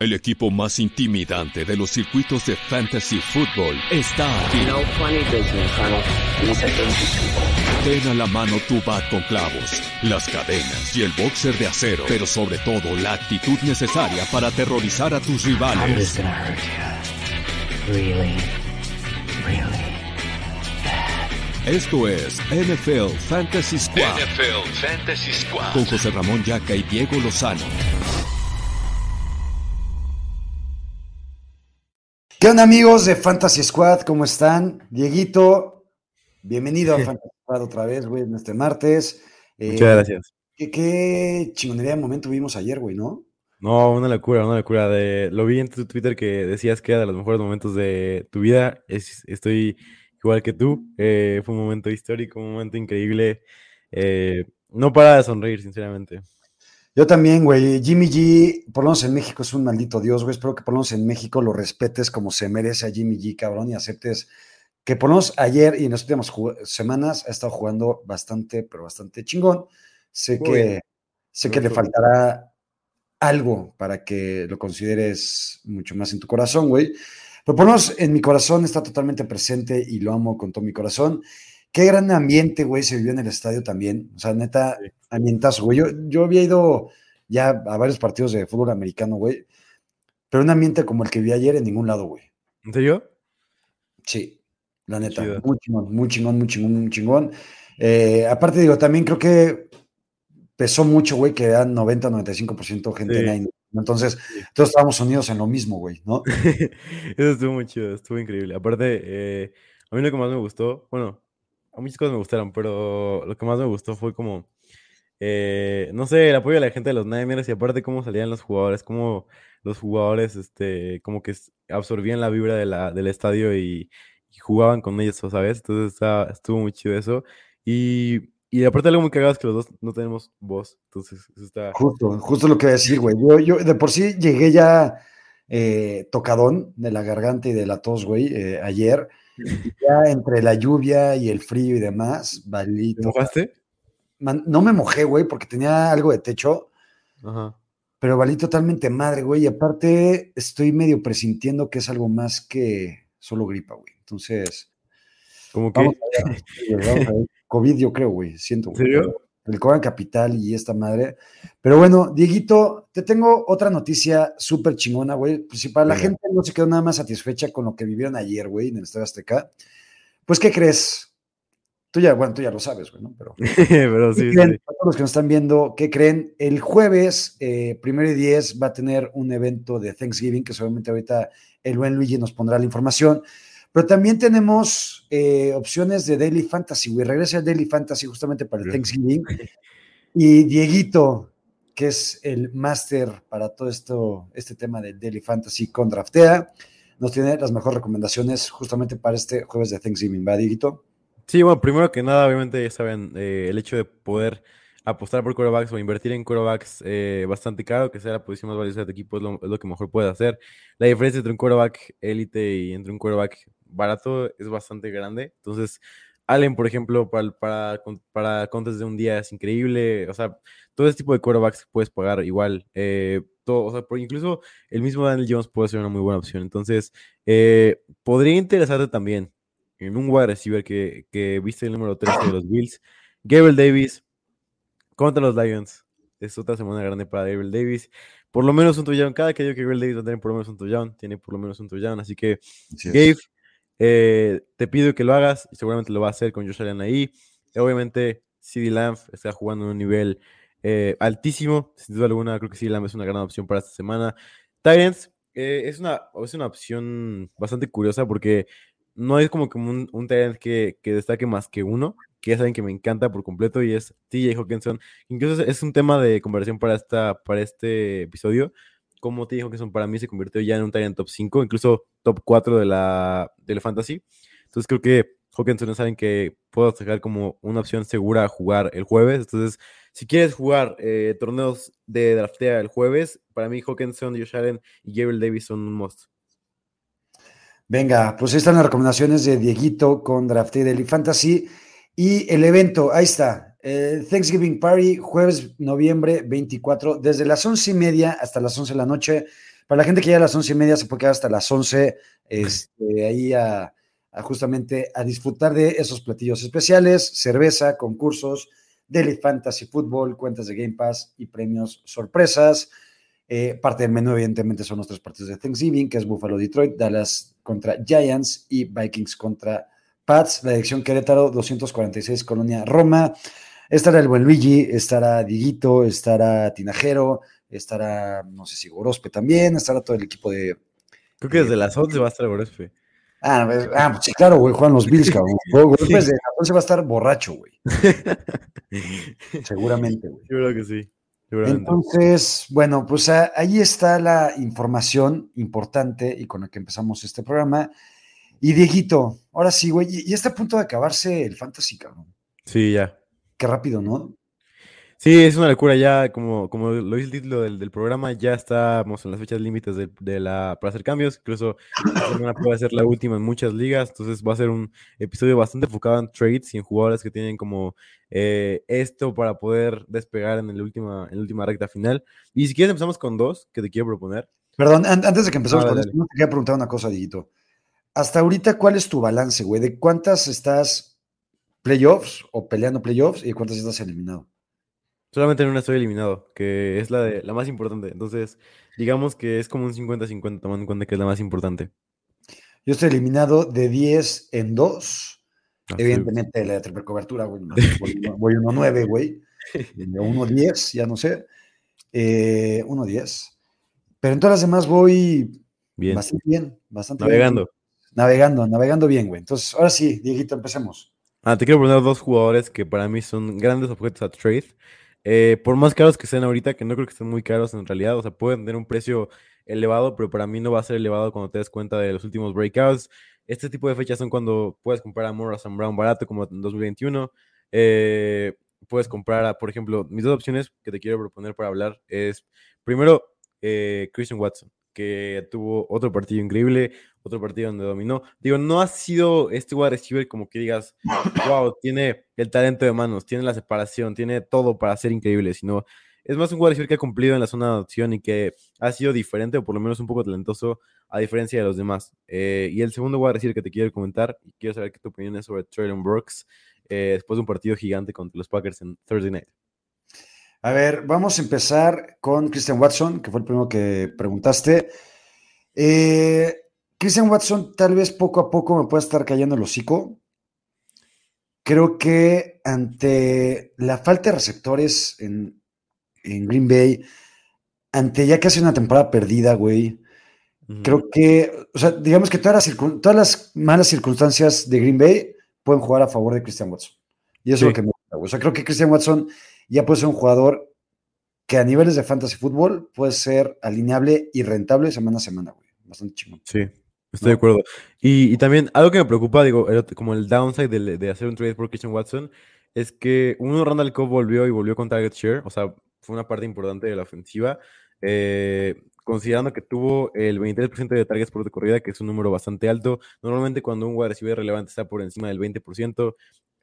El equipo más intimidante de los circuitos de fantasy football está aquí. No funny business. Ten a la mano tu bat con clavos, las cadenas y el boxer de acero, pero sobre todo la actitud necesaria para aterrorizar a tus I'm rivales. just gonna hurt you. Really, really. Esto es NFL Fantasy Squad NFL Fantasy Squad. con José Ramón Yaca y Diego Lozano. ¿Qué onda amigos de Fantasy Squad? ¿Cómo están? Dieguito, bienvenido a Fantasy Squad otra vez, güey, en este martes. Eh, Muchas gracias. ¿qué, qué chingonería de momento vimos ayer, güey, ¿no? No, una locura, una locura. De, lo vi en tu Twitter que decías que era de los mejores momentos de tu vida. Es- estoy igual que tú. Eh, fue un momento histórico, un momento increíble. Eh, no para de sonreír, sinceramente. Yo también, güey. Jimmy G, por lo menos en México es un maldito dios, güey. Espero que por lo menos en México lo respetes como se merece a Jimmy G, cabrón, y aceptes que por lo menos ayer y en las últimas semanas ha estado jugando bastante, pero bastante chingón. Sé Muy que, bien. sé que le faltará algo para que lo consideres mucho más en tu corazón, güey. Pero por lo menos en mi corazón está totalmente presente y lo amo con todo mi corazón. Qué gran ambiente, güey, se vivió en el estadio también. O sea, neta, Sí. ambientazo, güey. Yo, yo había ido ya a varios partidos de fútbol americano, güey. Pero un ambiente como el que vi ayer en ningún lado, güey. ¿En serio? Sí, la neta. Chido. Muy chingón, muy chingón, muy chingón, muy chingón. Eh, aparte, digo, también creo que pesó mucho, güey, que eran 90-95% gente Sí. en ahí. Entonces, todos estábamos unidos en lo mismo, güey, ¿no? Eso estuvo muy chido, estuvo increíble. Aparte, eh, a mí lo que más me gustó, bueno, a muchas cosas me gustaron, pero lo que más me gustó fue como, eh, no sé, el apoyo de la gente de los Niners y aparte cómo salían los jugadores, cómo los jugadores, este, como que absorbían la vibra de la, del estadio y, jugaban con ellos, ¿sabes? Entonces está- estuvo muy chido eso. Y, y aparte algo muy cagado es que los dos no tenemos voz, entonces eso está... Justo, justo lo que iba a decir, güey. Yo, yo de por sí llegué ya eh, tocadón de la garganta y de la tos, güey, eh, ayer. Ya entre la lluvia y el frío y demás, valí. ¿Te mojaste? Man- no me mojé, güey, porque tenía algo de techo, Ajá. pero valí totalmente madre, güey. Y aparte, estoy medio presintiendo que es algo más que solo gripa, güey. Entonces, Como que... vamos a ver. sí, güey, vamos a ver. COVID, yo creo, güey. Siento, ¿En güey. serio? el Cobran Capital y esta madre. Pero bueno, Dieguito, te tengo otra noticia súper chingona, güey. Pues si para la gente no se quedó nada más satisfecha con lo que vivieron ayer, güey, en el Estadio Azteca, pues, ¿qué crees? Tú ya, bueno, tú ya lo sabes, güey, ¿no? Pero, Pero ¿qué sí, sí, creen? sí. Para todos los que nos están viendo, ¿qué creen? El jueves, eh, primero y diez, va a tener un evento de Thanksgiving, que seguramente ahorita el buen Luigi nos pondrá la información. Pero también tenemos eh, opciones de Daily Fantasy, güey. Regresa el Daily Fantasy justamente para el. Thanksgiving. Y Dieguito, que es el máster para todo esto, este tema del Daily Fantasy con Draftea, nos tiene las mejores recomendaciones justamente para este jueves de Thanksgiving, ¿va, Dieguito? Sí, bueno, primero que nada, obviamente, ya saben, eh, el hecho de poder apostar por quarterbacks o invertir en quarterbacks eh, bastante caro, que sea la posición más valiosa de tu equipo, es lo, es lo que mejor puedes hacer. La diferencia entre un quarterback élite y entre un quarterback barato es bastante grande. Entonces, Allen, por ejemplo, para, para, para contes de un día es increíble. O sea, todo ese tipo de quarterbacks puedes pagar igual. eh, todo, o sea, por- incluso el mismo Daniel Jones puede ser una muy buena opción. Entonces, eh, podría interesarte también en un wide receiver que, que viste el número 13 de los Bills. Gabriel Davis contra los Lions. Es otra semana grande para Gabriel Davis. Por lo menos un touchdown. Cada que digo que Gabriel Davis va a tener por lo menos un touchdown, tiene por lo menos un touchdown. Así que, Gabe, eh, te pido que lo hagas. Y seguramente lo va a hacer con Josh Allen ahí. Obviamente, CD Lamb está jugando en un nivel eh, altísimo. Sin duda alguna, creo que CD Lamb es una gran opción para esta semana. Titans eh, es, una, es una opción bastante curiosa porque no es como, como un, un talent que, que destaque más que uno, que ya saben que me encanta por completo y es TJ Hawkinson. Incluso es, es un tema de conversación para, esta, para este episodio. Como TJ Hawkinson para mí se convirtió ya en un talent top 5, incluso top 4 de la, del fantasy. Entonces creo que Hawkinson alguien que puedo sacar como una opción segura jugar el jueves. Entonces, si quieres jugar eh, torneos de draftea el jueves, para mí Hawkinson, Josh Allen y Gabriel Davis son un must. Venga, pues ahí están las recomendaciones de Dieguito con Drafté Daily Fantasy. Y el evento, ahí está. Eh, Thanksgiving Party, jueves, noviembre 24, desde las once y media hasta las 11 de la noche. Para la gente que ya a las once y media se puede quedar hasta las once, este, ahí a, a justamente a disfrutar de esos platillos especiales, cerveza, concursos, Daily Fantasy Football, cuentas de Game Pass y premios sorpresas. Eh, parte del menú, evidentemente, son los tres partidos de Thanksgiving, que es Buffalo Detroit, Dallas contra Giants y Vikings contra Pats. La dirección Querétaro, 246 Colonia Roma. Estará el buen Luigi, estará Diguito, estará Tinajero, estará, no sé si Gorospe también, estará todo el equipo de. Creo que desde las 11 va a estar Gorospe. Ah, pues, ah, pues sí, claro, güey, juegan los Bills, cabrón. Gorospe desde las 11 va a estar borracho, güey. Seguramente, güey. Yo creo que sí. Entonces, bueno, pues ah, ahí está la información importante y con la que empezamos este programa. Y Dieguito, ahora sí, güey, y, y está a punto de acabarse el fantasy, cabrón. Sí, ya. Qué rápido, ¿no? Sí, es una locura ya, como, como lo dice el título del, del programa, ya estamos en las fechas límites de, de la, para hacer cambios, incluso esta semana puede ser la última en muchas ligas, entonces va a ser un episodio bastante enfocado en trades y en jugadores que tienen como eh, esto para poder despegar en, el última, en la última recta final. Y si quieres empezamos con dos que te quiero proponer. Perdón, an- antes de que empecemos Ah, con esto, te quería preguntar una cosa, Dieguito. Hasta ahorita, ¿cuál es tu balance, güey? ¿De cuántas estás playoffs o peleando playoffs y cuántas estás eliminado? Solamente en una estoy eliminado, que es la, de, la más importante. Entonces, digamos que es como un 50-50, tomando en cuenta que es la más importante. Yo estoy eliminado de 10 en 2. Ah, sí. Evidentemente, la de triple cobertura, güey. Voy, uno- voy 1-9, güey. De 1-10, ya no sé. Eh, 1-10. Pero en todas las demás voy Bien, bastante bien. Bastante bien. navegando. Navegando, navegando bien, güey. Entonces, ahora sí, Dieguito, empecemos. Ah, te quiero poner dos jugadores que para mí son grandes objetos a trade. Eh, por más caros que sean ahorita, que no creo que estén muy caros en realidad, o sea, pueden tener un precio elevado, pero para mí no va a ser elevado cuando te des cuenta de los últimos breakouts. Este tipo de fechas son cuando puedes comprar a Morrison Brown barato, como en 2021. Eh, puedes comprar a, por ejemplo, mis dos opciones que te quiero proponer para hablar es, primero, eh, Christian Watson, que tuvo otro partido increíble, otro partido donde dominó. Digo, no ha sido este wide receiver como que digas, wow, tiene el talento de manos, tiene la separación, tiene todo para ser increíble, sino es más un wide receiver que ha cumplido en la zona de adopción y que ha sido diferente o por lo menos un poco talentoso a diferencia de los demás. Eh, y el segundo wide receiver que te quiero comentar y quiero saber qué tu opinión es sobre Traylon Brooks eh, después de un partido gigante contra los Packers en Thursday Night. A ver, vamos a empezar con Christian Watson, que fue el primero que preguntaste. Eh, Christian Watson tal vez poco a poco me pueda estar cayendo el hocico. Creo que ante la falta de receptores en, en Green Bay, ante ya casi una temporada perdida, güey, creo que, o sea, digamos que todas las, todas las malas circunstancias de Green Bay pueden jugar a favor de Christian Watson. Y eso es lo que me gusta, güey. O sea, creo que Christian Watson ya puede ser un jugador que a niveles de fantasy fútbol puede ser alineable y rentable semana a semana, güey. Bastante chingón. Sí, estoy ¿no? de acuerdo. Y, y también algo que me preocupa, digo, el como el downside de, de hacer un trade por Christian Watson, es que uno, Randall Cobb volvió y volvió con target share, o sea, fue una parte importante de la ofensiva, eh, considerando que tuvo el 23% de targets por corrida, que es un número bastante alto. Normalmente cuando un wide receiver relevante está por encima del 20%,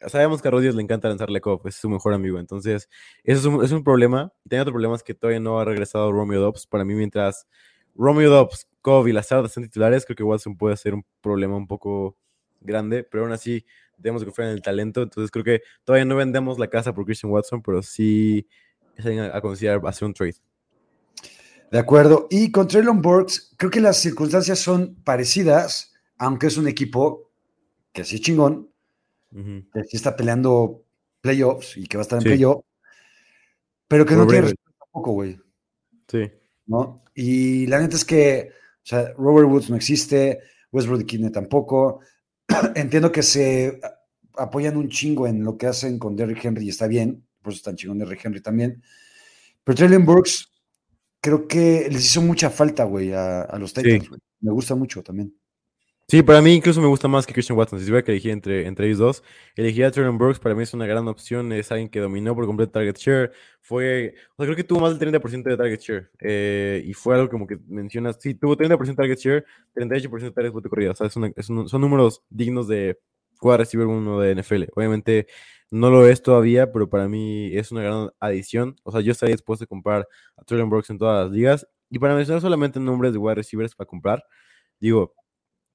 sabemos que a Rodgers le encanta lanzarle Cobb, es su mejor amigo, entonces eso es un, problema. Y también otro problema es que todavía no ha regresado Romeo Dobbs. Para mí, mientras Romeo Dobbs, Cobb y Lazard están titulares, creo que Watson puede ser un problema un poco grande, pero aún así debemos confiar en el talento. Entonces creo que todavía no vendemos la casa por Christian Watson, pero sí es a, a considerar hacer un trade. De acuerdo. Y con Traylon Burks, creo que las circunstancias son parecidas, aunque es un equipo que sí es que sí está peleando playoffs y que va a estar en Sí. playoff, pero que no Robert tiene tampoco, güey. Sí, ¿no? Y la neta es que, o sea, Robert Woods no existe, Westbrook Kidney tampoco. Entiendo que se apoyan un chingo en lo que hacen con Derrick Henry y está bien, por eso están chingón Derrick Henry también. Pero Traylon Burks, creo que les hizo mucha falta, güey, a, a los Sí. Titans, güey. Me gusta mucho también. Sí, para mí incluso me gusta más que Christian Watson. Si tuviera que elegir entre, entre ellos dos, elegiría a Traylon Brooks. Para mí es una gran opción. Es alguien que dominó por completo target share. Fue, o sea, creo que tuvo más del 30% de target share. eh, y fue algo como que mencionas. Sí, tuvo 30% de target share, 38% de target por corrida. O sea, es una- es un- son números dignos de jugar receiver uno de NFL. Obviamente no lo es todavía, pero para mí es una gran adición. O sea, yo estaría dispuesto a comprar a Traylon Brooks en todas las ligas. Y para mencionar solamente nombres de wide receivers para comprar, digo,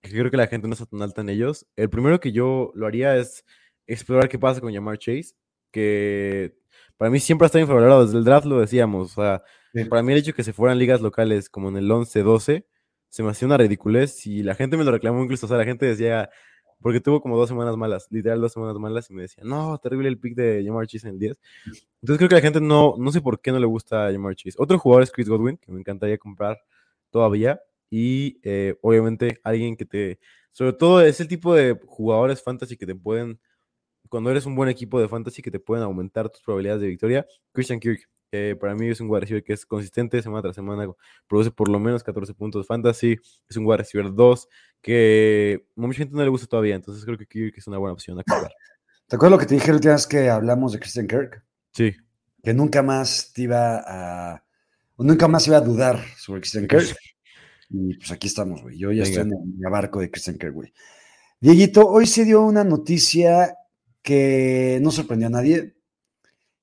que creo que la gente no está tan alta en ellos. El primero que yo lo haría es explorar qué pasa con Jamar Chase, que para mí siempre ha estado infravalorado. Desde el draft lo decíamos. O sea, Sí. para mí el hecho de que se fueran ligas locales como en el 11-12 se me hacía una ridiculez y la gente me lo reclamó incluso. O sea, la gente decía, porque tuvo como dos semanas malas, literal dos semanas malas, y me decía, no, terrible el pick de Jamar Chase en el 10. Entonces creo que la gente no, no sé por qué no le gusta Jamar Chase. Otro jugador es Chris Godwin, que me encantaría comprar todavía. Y eh, obviamente alguien que te, sobre todo es el tipo de jugadores fantasy que te pueden, cuando eres un buen equipo de fantasy, que te pueden aumentar tus probabilidades de victoria. Christian Kirk, eh, para mí es un wide receiver que es consistente semana tras semana, produce por lo menos 14 puntos fantasy, es un wide receiver 2 que a mucha gente no le gusta todavía, entonces creo que Kirk es una buena opción a. ¿Te acuerdas lo que te dije la última vez que hablamos de Christian Kirk? Sí, Que nunca más te iba a. nunca más iba a dudar sobre Christian Kirk. Y pues aquí estamos, güey. Yo ya estoy en el mi barco de Christian Kirk, güey. Dieguito, hoy se dio una noticia que no sorprendió a nadie,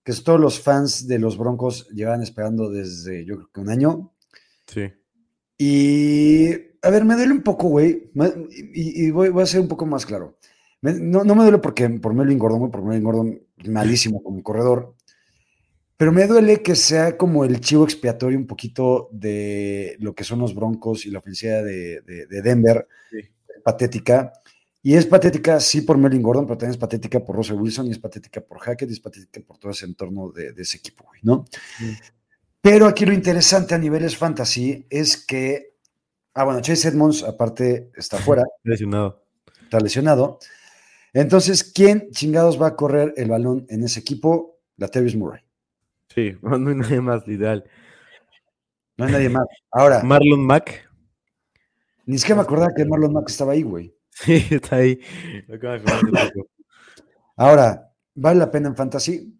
que todos los fans de los Broncos llevan esperando desde, yo creo que un año. sí. Y, a ver, me duele un poco, güey. Y, y voy, voy a ser un poco más claro. Me- no, no me duele porque por Melvin Gordon, güey, porque Melvin Gordon malísimo como corredor. Pero me duele que sea como el chivo expiatorio un poquito de lo que son los Broncos y la ofensiva de, de- de Denver. Sí. Patética. Y es patética, sí, por Melvin Gordon, pero también es patética por Russell Wilson y es patética por Hackett y es patética por todo ese entorno de, de ese equipo, güey, ¿no? Pero aquí lo interesante a niveles fantasy es que, ah, bueno, Chase Edmonds aparte está fuera, Lesionado. está lesionado. Entonces, ¿quién chingados va a correr el balón en ese equipo? La Tevis Murray. Sí, no hay nadie más, literal. No hay nadie más. Ahora, Marlon Mack. ni siquiera me acordaba que Marlon Mack estaba ahí, güey. Sí, está ahí. Ahora, ¿vale la pena en fantasy?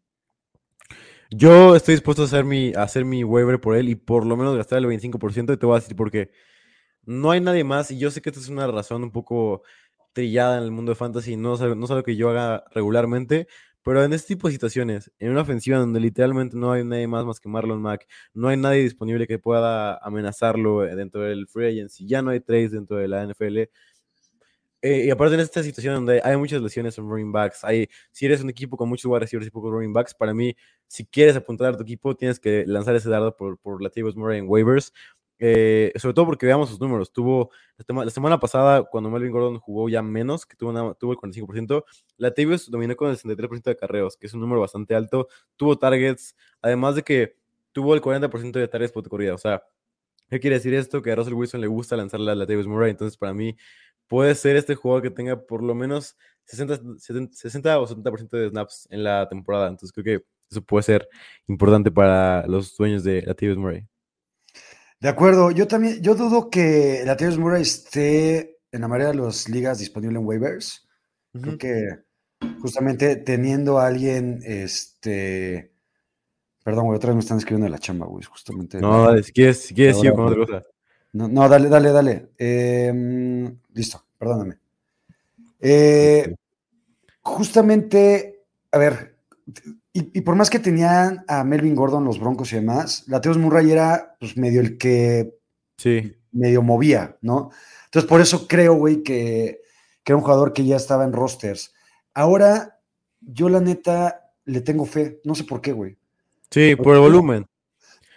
Yo estoy dispuesto a hacer mi, a hacer mi waiver por él y por lo menos gastar el 25% y te voy a decir por qué. No hay nadie más y yo sé que esta es una razón un poco trillada en el mundo de fantasy, no es no es algo que yo haga regularmente, pero en este tipo de situaciones, en una ofensiva donde literalmente no hay nadie más más que Marlon Mack, no hay nadie disponible que pueda amenazarlo eh, dentro del free agency, ya no hay trades dentro de la NFL, eh, y aparte en esta situación donde hay muchas lesiones en running backs, hay, si eres un equipo con muchos wide receivers y pocos running backs, para mí, si quieres apuntar a tu equipo, tienes que lanzar ese dardo por, por Latavius Murray en waivers. Eh, sobre todo porque veamos sus números. Tuvo la, sema- la semana pasada, cuando Melvin Gordon jugó ya menos, que tuvo, una- tuvo el 45%, Latavius dominó con el 63% de carreos, que es un número bastante alto. Tuvo targets, además de que tuvo el 40% de targets por corrida. O sea, ¿qué quiere decir esto? Que a Russell Wilson le gusta lanzarle a Latavius Murray. Entonces, para mí, puede ser este jugador que tenga por lo menos 60, 70, 60 o 70% de snaps en la temporada. Entonces, creo que eso puede ser importante para los dueños de Latavius Murray. De acuerdo, yo también, yo dudo que la Tevis Murray esté en la mayoría de las ligas disponible en waivers. Creo que justamente teniendo a alguien, este, perdón, güey, otra vez me están escribiendo de la chamba, güey, justamente. No, dale, si quieres, si quieres, sigo con otra cosa. No, no, dale, dale, dale. Em, listo, perdóname. Eh, justamente, a ver, y, y por más que tenían a Melvin Gordon, los Broncos y demás, Lateos Murray era pues medio el que Sí, medio movía, ¿no? Entonces, por eso creo, güey, que, que era un jugador que ya estaba en rosters. Ahora, yo la neta le tengo fe, no sé por qué, güey. sí, por el volumen.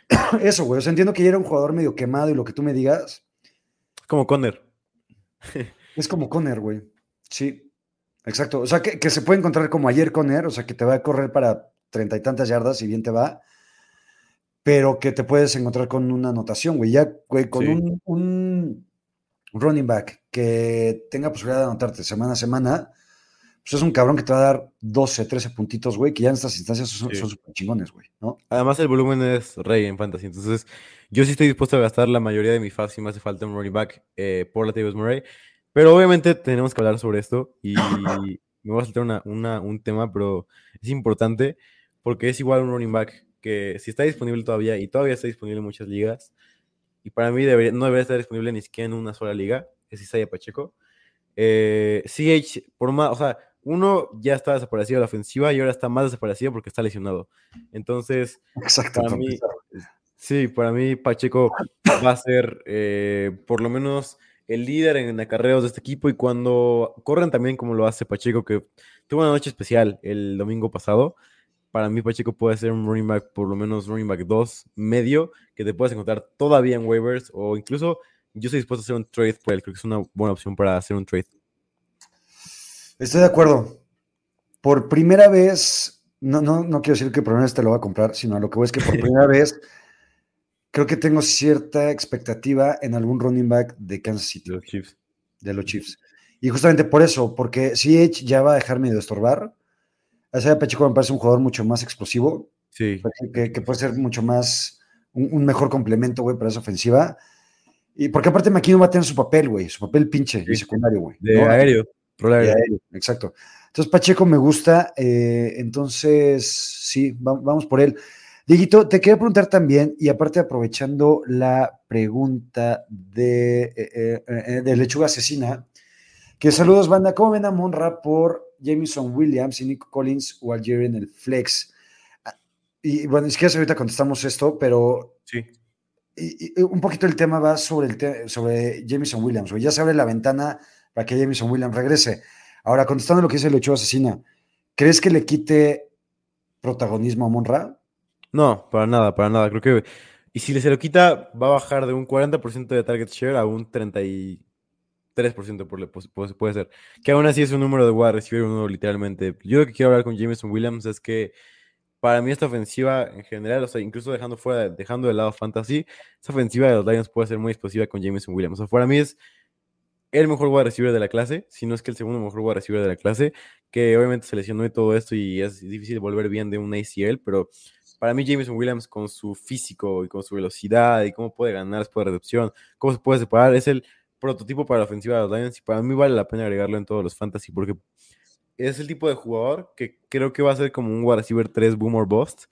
Eso, güey, o sea, entiendo que ya era un jugador medio quemado y lo que tú me digas, como Conner. es como Conner, güey. Sí, exacto. O sea, que, que se puede encontrar como ayer Conner, o sea, que te va a correr para treinta y tantas yardas y bien te va, pero que te puedes encontrar con una anotación, güey. Ya, güey, con Sí. un, un running back que tenga posibilidad de anotarte semana a semana, pues es un cabrón que te va a dar 12, 13 puntitos, güey, que ya en estas instancias son Sí. súper chingones, güey, ¿no? Además, el volumen es rey en fantasy. Entonces, yo sí estoy dispuesto a gastar la mayoría de mi fab si me hace falta un running back eh, por Latavius Murray. Pero obviamente tenemos que hablar sobre esto y me voy a saltar una, una- un tema, pero es importante porque es igual un running back que si está disponible todavía y todavía está disponible en muchas ligas y para mí debería- no debería estar disponible ni siquiera en una sola liga, es Isaiah Pacheco. Eh, CH, por más, o sea, uno ya está desaparecido de la ofensiva y ahora está más desaparecido porque está lesionado. Entonces, Exacto. para mí. Sí, para mí Pacheco va a ser eh, por lo menos el líder en acarreos de este equipo y cuando corren también como lo hace Pacheco, que tuvo una noche especial el domingo pasado, para mí Pacheco puede ser un running back, por lo menos running back 2, medio, que te puedes encontrar todavía en waivers o incluso yo estoy dispuesto a hacer un trade por él, creo que es una buena opción para hacer un trade. Estoy de acuerdo. Por primera vez, no, no, no quiero decir que por primera vez te lo va a comprar, sino a lo que voy es que por primera vez creo que tengo cierta expectativa en algún running back de Kansas City. De los Chiefs. De los Chiefs. Y justamente por eso, porque CH ya va a dejarme de estorbar. Ese Pacheco me parece un jugador mucho más explosivo. Sí. Que, que puede ser mucho más, un, un mejor complemento, güey, para esa ofensiva. Y porque aparte McKinnon va a tener su papel, güey, su papel pinche y secundario, güey. De ¿no? aéreo. De aéreo. aéreo, Exacto. Entonces Pacheco me gusta, eh, entonces sí, va- vamos por él. Dieguito, te quería preguntar también, y aparte aprovechando la pregunta de, eh, eh, eh, de Lechuga Asesina, que saludos, banda, ¿cómo ven a Monra por Jameson Williams y Nico Collins o Algier en el flex? Ah, Y bueno, es que ahorita contestamos esto, pero Sí. y- y un poquito el tema va sobre, el te- sobre Jameson Williams, güey. Ya se abre la ventana para que Jameson Williams regrese. Ahora, contestando lo que dice el Ochoa Asesina, ¿crees que le quite protagonismo a Monra? No, para nada, para nada. Creo que. Y si se lo quita, va a bajar de un 40% de target share a un 33% por pues, pues, puede ser. Que aún así es un número de wide receiver uno, literalmente. Yo lo que quiero hablar con Jameson Williams es que para mí esta ofensiva en general, o sea, incluso dejando fuera, dejando de lado fantasy, esa ofensiva de los Lions puede ser muy explosiva con Jameson Williams. O sea, para mí es el mejor wide receiver de la clase, si no es que el segundo mejor wide receiver de la clase, que obviamente se lesionó y todo esto y es difícil volver bien de un ACL, pero para mí Jameson Williams con su físico y con su velocidad y cómo puede ganar después de recepción, cómo se puede separar, es el prototipo para la ofensiva de los Lions y para mí vale la pena agregarlo en todos los fantasy porque es el tipo de jugador que creo que va a ser como un wide receiver 3 boom or bust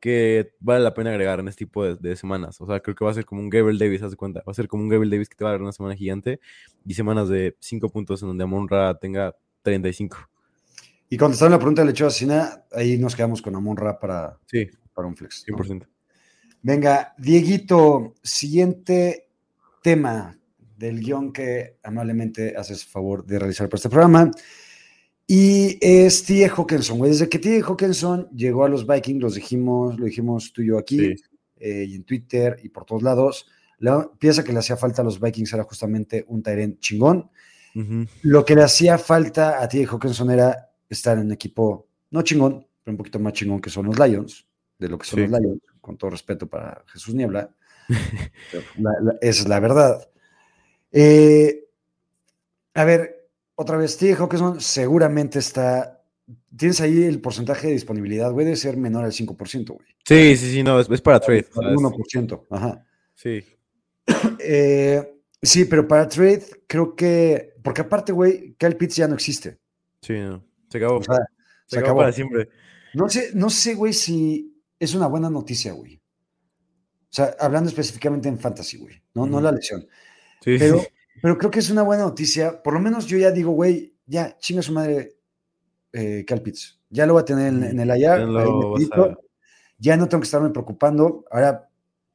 que vale la pena agregar en este tipo de, semanas. O sea, creo que va a ser como un Gabriel Davis, haz de cuenta. Va a ser como un Gabriel Davis que te va a dar una semana gigante y semanas de 5 puntos en donde Amon Ra tenga 35. Y contestando la pregunta del Ochoa Asesina, ahí nos quedamos con Amon Ra para, Sí, para un flex. ¿no? 100%. Venga, Dieguito, siguiente tema del guion que amablemente haces favor de realizar para este programa. Y es T. Hawkinson, güey. Desde que T. Hawkinson llegó a los Vikings, los dijimos, lo dijimos tú y yo aquí, Sí. eh, y en Twitter y por todos lados. La pieza que le hacía falta a los Vikings era justamente un Tyrant chingón. Lo que le hacía falta a T. Hawkinson era estar en un equipo no chingón, pero un poquito más chingón que son los Lions, de lo que son Sí. los Lions, con todo respeto para Jesús Niebla. Pero la- la- esa es la verdad. Eh, a ver, otra vez, T. Hawkinson seguramente está. Tienes ahí el porcentaje de disponibilidad, güey, debe ser menor al 5%, güey. Sí, sí, sí, no, es, es para trade. Al es- 1%, ajá. sí, Eh, sí, pero para trade, creo que. Porque aparte, güey, Kyle Pitts ya no existe. sí, no. Se acabó. O sea, se, se acabó, acabó. para siempre. No sé, no sé, güey, si es una buena noticia, güey. O sea, hablando específicamente en fantasy, güey, no, no Ujú. la lesión. Sí, Pero, sí. pero creo que es una buena noticia. Por lo menos yo ya digo, güey, ya, chinga su madre eh, Cal Pitts. Ya lo voy a tener en, en el IR. Ya ahí lo vas metidito. a- Ya no tengo que estarme preocupando. Ahora,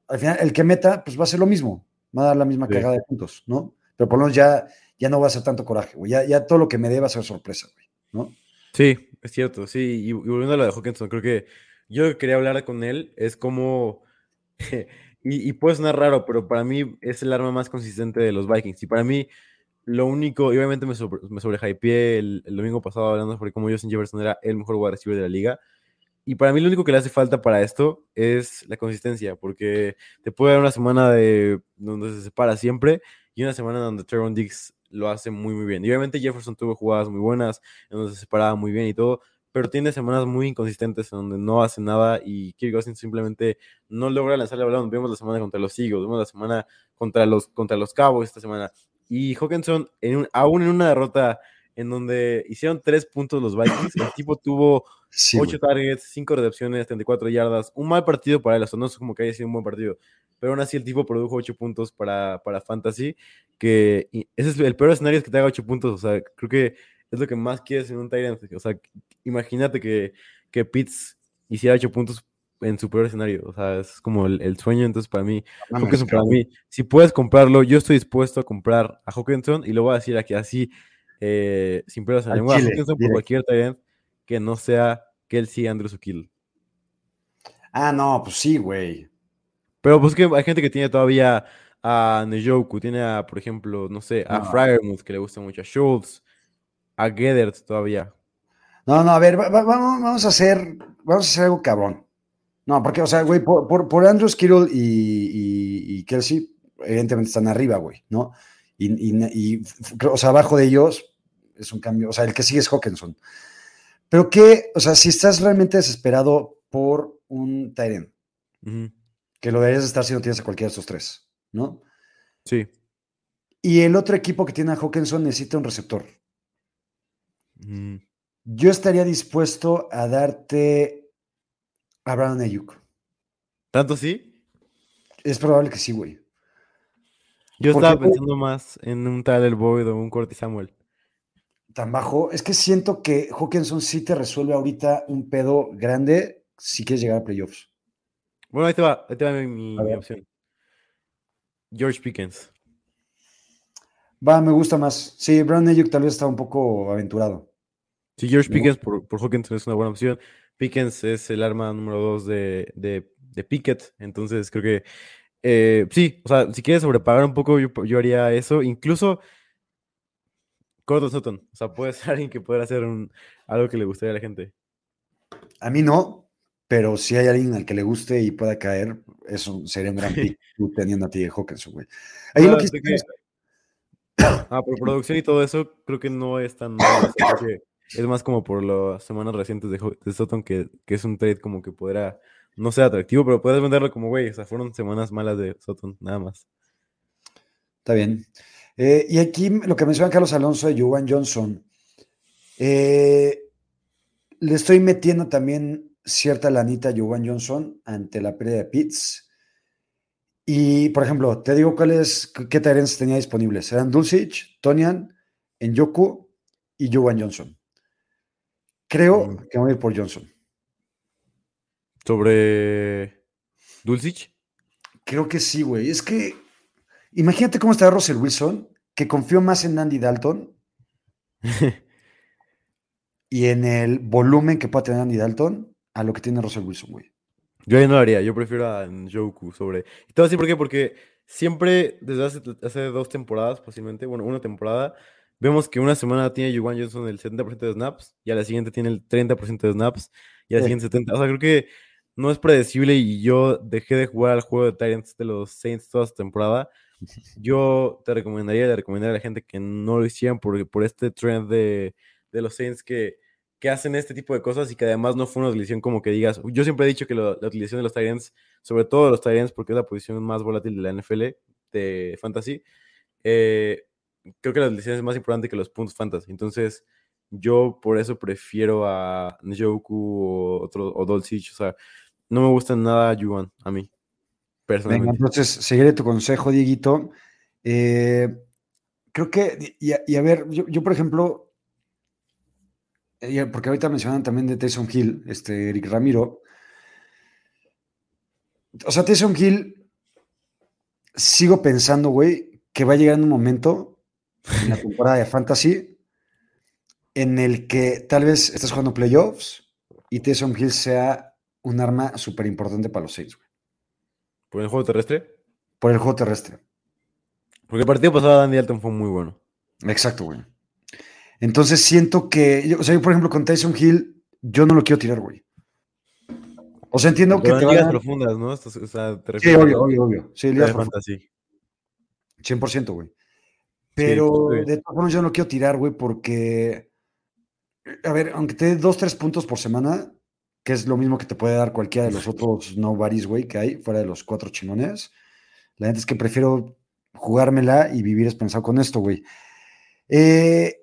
al final, el que meta, pues va a ser lo mismo. Va a dar la misma Sí. cagada de puntos, ¿no? Pero por lo menos ya, ya no va a ser tanto coraje, güey. Ya, ya todo lo que me dé va a ser sorpresa, güey, ¿no? Sí, es cierto, sí. Y, volviendo a lo de Hawkinson, creo que yo quería hablar con él es como. y, y puede sonar raro, pero para mí es el arma más consistente de los Vikings. Y para mí, lo único. Y obviamente me, sobre, me sobrehypeé el, domingo pasado hablando sobre cómo Justin Jefferson era el mejor wide receiver de la liga. Y para mí, lo único que le hace falta para esto es la consistencia, porque te puede dar una semana de donde se separa siempre y una semana donde Trevon Diggs lo hace muy, muy bien. Y obviamente Jefferson tuvo jugadas muy buenas, en donde se separaba muy bien y todo, pero tiene semanas muy inconsistentes en donde no hace nada y Kirk Cousins simplemente no logra lanzar el balón. Vemos la semana contra los Eagles, vemos la semana contra los, contra los Cabos esta semana. Y Hawkinson, en un- aún en una derrota en donde hicieron tres puntos los Vikings, el tipo tuvo Sí, 8 targets, 5 recepciones, 34 yardas. Un mal partido para él, o sea, no es como que haya sido un buen partido. Pero aún así el tipo produjo 8 puntos para, para Fantasy, que ese es el peor escenario es que te haga 8 puntos. O sea, creo que es lo que más quieres en un Tyrant. O sea, imagínate que, que Pitts hiciera 8 puntos en su peor escenario. O sea, es como el, el sueño. Entonces, para mí, para mí, si puedes comprarlo, yo estoy dispuesto a comprar a Hawkinson y lo voy a decir aquí así, eh, sin pelos en la lengua, Hawkinson por cualquier talent que no sea Kelsey Andrews o Kill. Ah, no, pues sí, güey. Pero pues que hay gente que tiene todavía a Nejoku, tiene a, por ejemplo, no sé, a No. Fryermuth, que le gusta mucho, a Schultz, a Gedert todavía. No, no, a ver, va- va- vamos, a hacer, vamos a hacer algo cabrón. No, porque, o sea, güey, por, por, por Andrews, Kittle y, y, y Kelsey, evidentemente están arriba, güey, ¿no? Y, y- o sea, abajo de ellos es un cambio, o sea, el que sigue es Hawkinson. Pero que, o sea, si estás realmente desesperado por un Tyrant, Ujú, que lo deberías estar si no tienes a cualquiera de estos tres, ¿no? Sí. Y el otro equipo que tiene a Hawkinson necesita un receptor. Yo estaría dispuesto a darte a Brandon Ayuk. ¿Tanto sí? Es probable que sí, güey. Yo Porque, estaba pensando más en un Tyler Boyd o un Corty Samuel. Tan bajo. Es que siento que Hawkinson sí te resuelve ahorita un pedo grande si quieres llegar a playoffs. Bueno, ahí te va, ahí te va mi, opción. George Pickens. Va, me gusta más. Sí, Brandon Ayuk tal vez está un poco aventurado. Sí, George. Pickens por, por Hawkinson es una buena opción. Pickens es el arma número dos de, de, de Pickett. Entonces creo que eh, sí, o sea, si quieres sobrepagar un poco, yo, yo haría eso. Incluso Cortland Sutton. O sea, puede ser alguien que pueda hacer un, algo que le gustaría a la gente. A mí no, pero si hay alguien al que le guste y pueda caer, eso sería un gran pick tú teniendo a ti de Hawkinson, güey. Ahí Ah, lo que que- Ah, por producción y todo eso, creo que no es tan malo. o sea, es más como por las semanas recientes de, de Sutton que, que es un trade como que podrá no ser atractivo, pero puedes venderlo como, güey, o sea, fueron semanas malas de Sutton, nada más. Está bien. Eh, y aquí lo que menciona Carlos Alonso de Juwan Johnson. eh, le estoy metiendo también cierta lanita a Juwan Johnson ante la pérdida de Pitts. Y, por ejemplo, te digo cuáles, qué Tyrants tenía disponibles. Eran Dulcich, Tonian, Enjoku y Juwan Johnson. Creo Mm. que voy a ir por Johnson. Sobre Dulcich, Creo que sí, güey. Es que imagínate cómo está Russell Wilson, que confió más en Andy Dalton y en el volumen que pueda tener Andy Dalton a lo que tiene Russell Wilson, güey. yo ahí no lo haría, yo prefiero a Njoku sobre... Y te voy a decir por qué, porque siempre desde hace, hace dos temporadas, posiblemente, bueno, una temporada, vemos que una semana tiene Juwan Johnson el 70% de snaps y a la siguiente tiene el 30% de snaps y a la Sí. siguiente 70%. O sea, creo que no es predecible y yo dejé de jugar al juego de Tyrants de los Saints toda esta temporada. Yo te recomendaría, le a la gente que no lo hicieran por, por este trend de, de los Saints que, que hacen este tipo de cosas y que además no fue una utilización como que digas. Yo siempre he dicho que la utilización de los Tyrants, sobre todo de los Tyrants, porque es la posición más volátil de la NFL de Fantasy, eh, creo que la utilización es más importante que los puntos Fantasy. Entonces, yo por eso prefiero a Njoku o otro o Dolcich. O sea, no me gusta nada Yuan a mí, Venga, entonces seguiré tu consejo, Dieguito. Eh, creo que, y a, y a ver, yo, yo, por ejemplo, eh, porque ahorita mencionan también de Tyson Hill, este Eric Ramiro. O sea, Tyson Hill, sigo pensando, güey, que va a llegar en un momento en la temporada de Fantasy en el que tal vez estés jugando playoffs y Tyson Hill sea un arma súper importante para los Saints, güey, ¿Por el juego terrestre? por el juego terrestre. Porque el partido pasado Andy Dalton fue muy bueno. Exacto, güey. Entonces siento que, yo- o sea, yo por ejemplo con Tyson Hill, yo no lo quiero tirar, güey. O sea, entiendo que Pero te van ligas a... profundas, ¿no? Esto- o sea, te Sí, obvio, a- obvio, obvio. Sí, ligas profundas, fantasy. 100%, güey. Pero de todas formas yo no quiero tirar, güey, porque, a ver, aunque te dé dos, tres puntos por semana, que es lo mismo que te puede dar cualquiera de los otros nobodies, güey, que hay, fuera de los cuatro chingones, la neta es que prefiero jugármela y vivir esperanzado con esto, güey. Eh,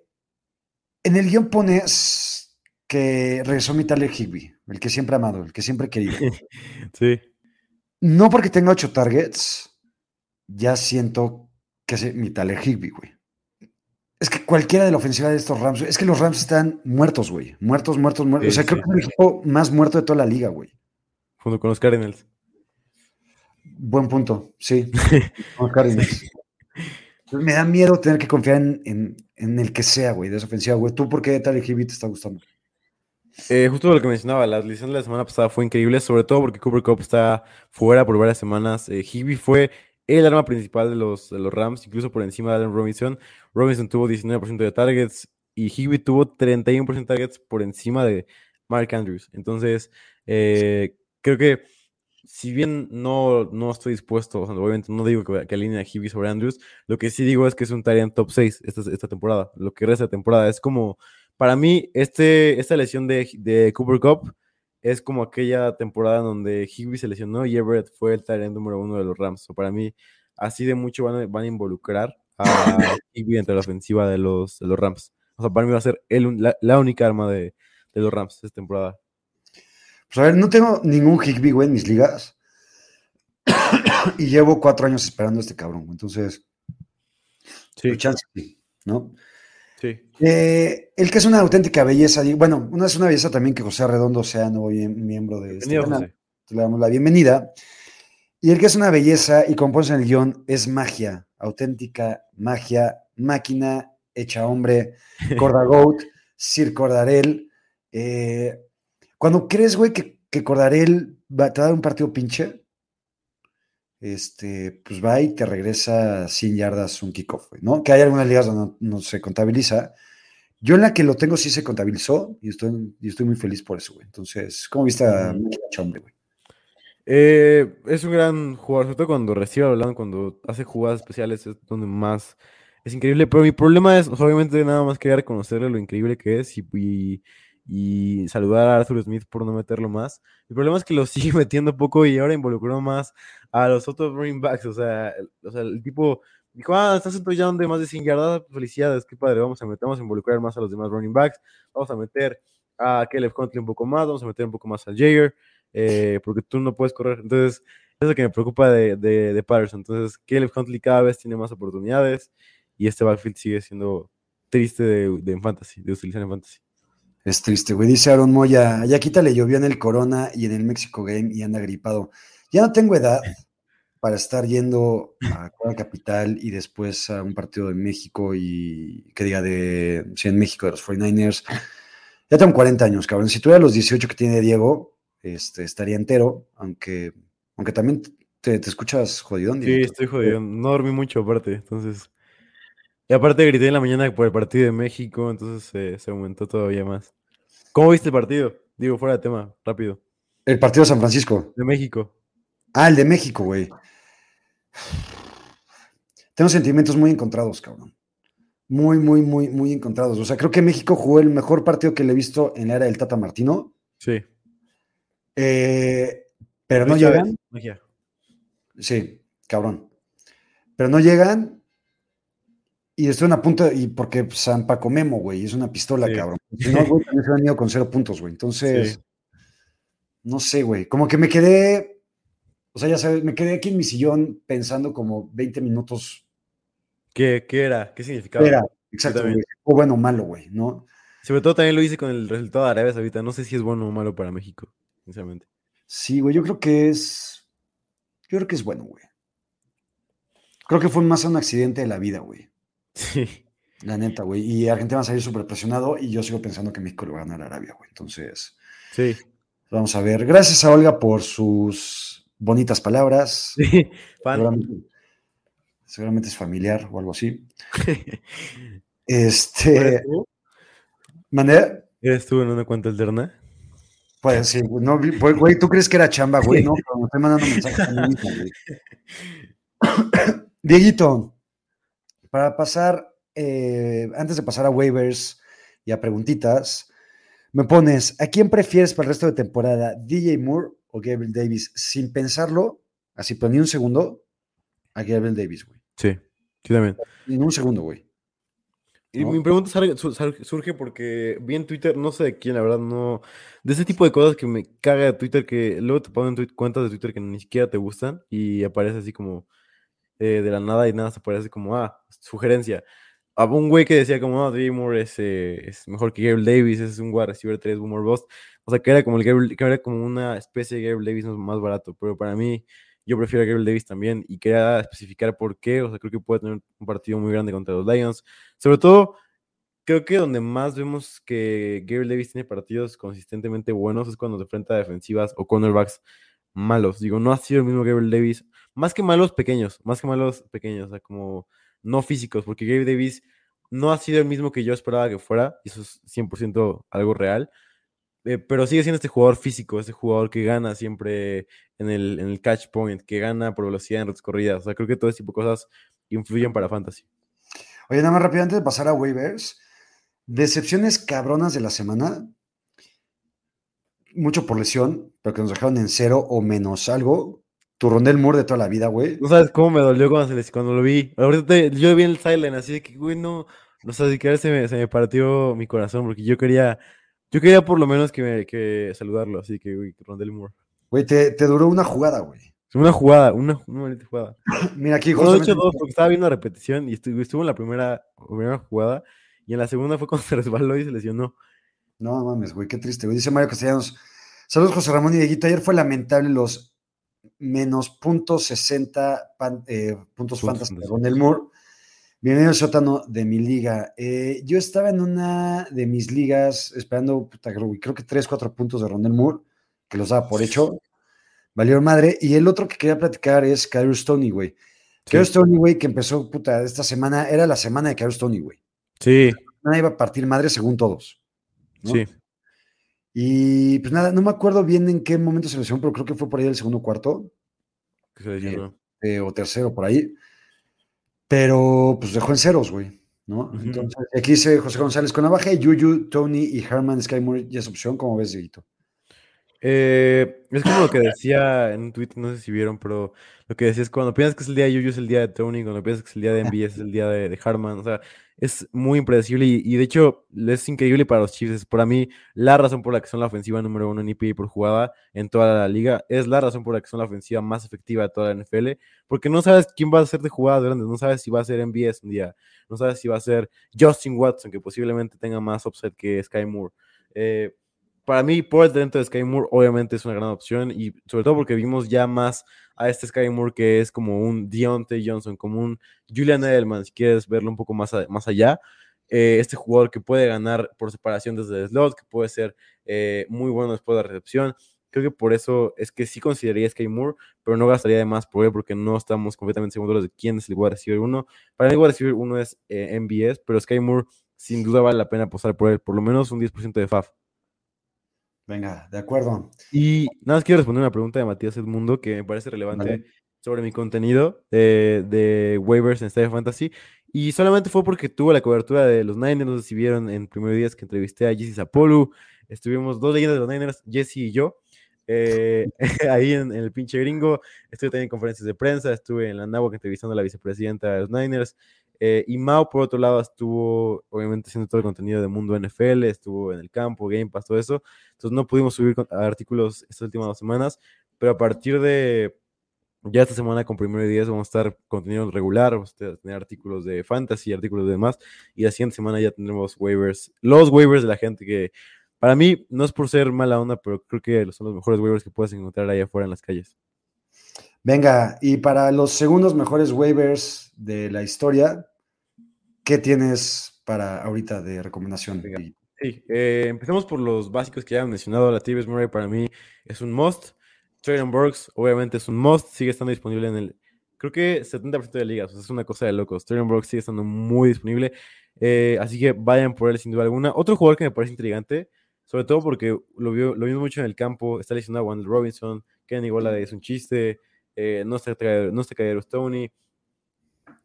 en el guion pones que regresó mi Tyler Higby, el que siempre he amado, el que siempre he querido. Sí. No porque tenga ocho targets, ya siento que es mi Tyler Higby, güey. Es que cualquiera de la ofensiva de estos Rams, es que los Rams están muertos, güey. Muertos, muertos, muertos. O sea, creo sí. que es el equipo más muerto de toda la liga, güey. junto con los Cardinals. Buen punto, sí. con los Cardinals. Me da miedo tener que confiar en, en- en el que sea, güey, de esa ofensiva, güey. ¿Tú por qué tal Hibby te está gustando? Eh, justo lo que mencionaba, la lesión de la semana pasada fue increíble, sobre todo porque Cooper Cup está fuera por varias semanas. Eh, fue el arma principal de los, Rams, incluso por encima de Allen Robinson. Robinson tuvo 19% de targets y Higbee tuvo 31% de targets por encima de Mark Andrews. Entonces, eh, creo que si bien no, no estoy dispuesto, obviamente no digo que, que a Higbee sobre Andrews, lo que sí digo es que es un Tyrant top 6 esta, esta temporada, lo que resta de temporada. Es como, para mí, este, esta lesión de, de Cooper Cup es como aquella temporada en donde Higbee se lesionó y Everett fue el Tyrant número uno de los Rams. O para mí, así de mucho van a, van a involucrar a Higbee entre la ofensiva de los, de los Rams. O sea, para mí va a ser la, la única arma de, de los Rams esta temporada. Pues a ver, no tengo ningún Higby, güey, en mis ligas. y llevo cuatro años esperando a este cabrón. Entonces, Sí, pues, chance ¿no? Sí. Eh, el que es una auténtica belleza, bueno, una es una belleza también que José Redondo sea nuevo mie- miembro de este canal. Le damos la bienvenida. Y el que es una belleza, y pones en el guion, es magia, auténtica magia, máquina, hecha hombre, Cordagoat, Sir Cordarel. Eh, cuando crees, güey, que, que Cordarel va, te va a dar un partido pinche, este, pues va y te regresa 100 yardas un kickoff, ¿no? Que hay algunas ligas donde no, no se contabiliza. Yo en la que lo tengo sí se contabilizó y estoy, y estoy muy feliz por eso, güey. Entonces, ¿cómo viste a Mm. Hombre, güey? Eh, es un gran jugador, sobre todo cuando recibe balón, cuando hace jugadas especiales, es donde más es increíble. Pero mi problema es, obviamente, nada más quería reconocerle lo increíble que es y, y- y saludar a Arthur Smith por no meterlo más. Mi problema es que lo sigue metiendo poco y ahora involucró más a los otros running backs. O sea, el, o sea, el tipo dijo, ah, estás en touchdown de más de 100 yardas, felicidades, qué padre, vamos a meter, vamos a involucrar más a los demás running backs, vamos a meter a Caleb Huntley un poco más, vamos a meter un poco más a Jair eh, porque tú no puedes correr. Entonces, eso es lo que me preocupa de, de, de Patterson. Entonces, Caleb Huntley cada vez tiene más oportunidades y este backfield sigue siendo triste de, de fantasy, de utilizar en fantasy. Es triste, güey. Dice Aaron Moya, ya quítale, llovió en el Corona y en el México Game y anda gripado. Ya no tengo edad para estar yendo a Cuadra Capital y después a un partido de México y que diga de, sí, en México de los 49ers. Ya tengo 40 años, cabrón. Si tuviera los 18 que tiene Diego, este, estaría entero, aunque, aunque también te, te escuchas jodidón. Sí, Diego. estoy jodido. No dormí mucho aparte, entonces... Y aparte grité en la mañana por el partido de México, entonces eh, se aumentó todavía más. ¿Cómo viste el partido? Digo, fuera de tema, rápido. El partido de San Francisco. De México. Ah, el de México, güey. Tengo sentimientos muy encontrados, cabrón. Muy, muy, muy, muy encontrados. O sea, creo que México jugó el mejor partido que le he visto en la era del Tata Martino. Sí. Eh, pero no llegan. magia. Sí, cabrón. Pero no llegan. Y estuvieron a punto, de- y porque San Paco Memo, güey, es una pistola, Sí. cabrón. Si no, güey, también se han ido con cero puntos, güey. Entonces, Sí. no sé, güey. Como que me quedé, o sea, ya sabes, me quedé aquí en mi sillón pensando como 20 minutos. ¿Qué, qué era? ¿Qué significaba? Era, exacto, güey. O bueno o malo, güey, ¿no? Sobre todo también lo hice con el resultado de Arabia Saudita. No sé si es bueno o malo para México, sinceramente. Sí, güey, yo creo que es, yo creo que es bueno, güey. Creo que fue más un accidente de la vida, güey. Sí. La neta, güey. Y Argentina va a salir súper presionado y yo sigo pensando que México le va a ganar a Arabia, güey. Entonces, Sí. vamos a ver. Gracias a Olga por sus bonitas palabras. Sí. Seguramente, seguramente es familiar o algo así. ¿Eres Este, tú? ¿mandé? ¿Eres tú en una cuenta alterna? Pues sí, güey, no, güey, ¿tú crees que era chamba, güey? No, pero me estoy mandando mensajes. Dieguito, para pasar, eh, antes de pasar a waivers y a preguntitas, me pones, ¿a quién prefieres para el resto de temporada? ¿DJ Moore o Gabriel Davis? Sin pensarlo, así, pero ni un segundo, a Gabriel Davis, güey. Sí. Yo también. Ni un segundo, güey. Y ¿no? mi pregunta surge porque vi en Twitter, no sé de quién, la verdad, no. De ese tipo de cosas que me caga de Twitter, que luego te ponen cuentas de Twitter que ni siquiera te gustan y aparece así como eh, de la nada y nada se aparece como, ah, sugerencia. Había un güey que decía como, no, DJ Moore es, eh, es mejor que Gabriel Davis, es un wide receiver 3, Boomer Bust. O sea, que era como, el que era como una especie de Gabriel Davis más barato. Pero para mí, yo prefiero a Gabriel Davis también. Y quería especificar por qué. O sea, creo que puede tener un partido muy grande contra los Lions. Sobre todo, creo que donde más vemos que Gabriel Davis tiene partidos consistentemente buenos es cuando se enfrenta a defensivas o cornerbacks malos. Digo, no ha sido el mismo Gabriel Davis. Más que malos pequeños, más que malos pequeños, o sea, como no físicos, porque Gabriel Davis no ha sido el mismo que yo esperaba que fuera, eso es 100% algo real. eh, pero sigue siendo este jugador físico, este jugador que gana siempre en el, en el catch point, que gana por velocidad en redes corridas. O sea, creo que todo ese tipo de cosas influyen para Fantasy. Oye, nada más rápido, antes de pasar a waivers, decepciones cabronas de la semana. Mucho por lesión, pero que nos dejaron en cero o menos algo. Tu Rondel Moore de toda la vida, güey. No sabes cómo me dolió cuando, se les- cuando lo vi. Ahorita te- yo vi el sideline así de que, güey, no, no sé, que se me, se me partió mi corazón porque yo quería, yo quería por lo menos que, me- que saludarlo, así que, güey, Rondell Moore. Güey, te, te duró una jugada, güey. Una jugada, una, una bonita jugada. Mira aquí, Bueno, de justamente- hecho, dos, porque estaba viendo la repetición y estuvo, estuvo en la primera, primera jugada y en la segunda fue cuando se resbaló y se lesionó. No mames, güey, qué triste, güey. Dice Mario Castellanos. Saludos, José Ramón y Dieguito. Ayer fue lamentable los menos punto 60 pan- eh, puntos de fantasy. Rondell Moore. Bienvenido al sótano de mi liga. Eh, yo estaba en una de mis ligas esperando, puta, creo, creo que 3, 4 puntos de Rondell Moore, que los daba por hecho. Valió madre. Y el otro que quería platicar es Kyrie Stoney, güey. Kyrie Stoney, güey, que empezó, puta, esta semana, era la semana de Kyrie Stoney, güey. Sí, Nada iba a partir madre según todos. ¿No? sí. Y pues nada, no me acuerdo bien en qué momento se lesionó, pero creo que fue por ahí el segundo cuarto que se lesionó. eh, o tercero por ahí. Pero pues dejó en ceros, güey. ¿no? Entonces, aquí dice José González con la baja de Yuyu, Tony y Herman Sky Moore ya es opción, como ves, Dieguito? Eh, es como lo que decía en un tweet, no sé si vieron, pero lo que decía es cuando piensas que es el día de Yuyu es el día de Tony, cuando piensas que es el día de MBS es el día de, de Harman, o sea, es muy impredecible y, de hecho es increíble para los Chiefs. Es para mí la razón por la que son la ofensiva número uno en EPA por jugada en toda la liga, es la razón por la que son la ofensiva más efectiva de toda la NFL, porque no sabes quién va a ser de jugadas grandes, no sabes si va a ser MBS un día, no sabes si va a ser Justin Watson, que posiblemente tenga más upside que Sky Moore. Eh, para mí, por el talento de Sky Moore, obviamente es una gran opción y sobre todo porque vimos ya más a este Sky Moore que es como un Deontay Johnson, como un Julian Edelman, si quieres verlo un poco más, más allá. Eh, este jugador que puede ganar por separación desde el slot, que puede ser eh, muy bueno después de la recepción. Creo que por eso es que sí consideraría Sky Moore, pero no gastaría de más por él porque no estamos completamente seguros de quién es el wide receiver uno. Para mí, el wide receiver uno es eh, MBS, pero Sky Moore sin duda vale la pena apostar por él, por lo menos un 10% de FAF. Venga, de acuerdo. Y nada más quiero responder una pregunta de Matías Edmundo que me parece relevante Vale. sobre mi contenido de, de waivers en Estadio Fantasy. Y solamente fue porque tuve la cobertura de los Niners. No sé si vieron en primeros días que entrevisté a Jesse Zapolu. Estuvimos dos leyendas de los Niners, Jesse y yo. eh, ahí en, en el pinche gringo. Estuve también en conferencias de prensa. Estuve en la NAWAC entrevistando a la vicepresidenta de los Niners. Eh, y Mao, por otro lado, estuvo obviamente haciendo todo el contenido de Mundo NFL, estuvo en el campo, Game Pass, todo eso. Entonces no pudimos subir artículos estas últimas dos semanas, pero a partir de ya esta semana con primero y 10 vamos a estar contenido regular, vamos a tener artículos de fantasy, artículos de demás, y la siguiente semana ya tendremos waivers, los waivers de la gente que para mí no es por ser mala onda, pero creo que son los mejores waivers que puedes encontrar ahí afuera en las calles. Venga, y para los segundos mejores waivers de la historia, ¿qué tienes para ahorita de recomendación? Sí, eh, empecemos por los básicos que ya han mencionado. La Tavis Murray para mí es un must. Traylon Burks, obviamente, es un must. Sigue estando disponible en el. Creo que 70% de ligas. O sea, es una cosa de locos. Traylon Burks sigue estando muy disponible. eh, así que vayan por él sin duda alguna. Otro jugador que me parece intrigante, sobre todo porque lo, vio, lo vimos mucho en el campo. Está lesionado Wendell Robinson. Kenny Golladay es un chiste. eh, no está no está Tony.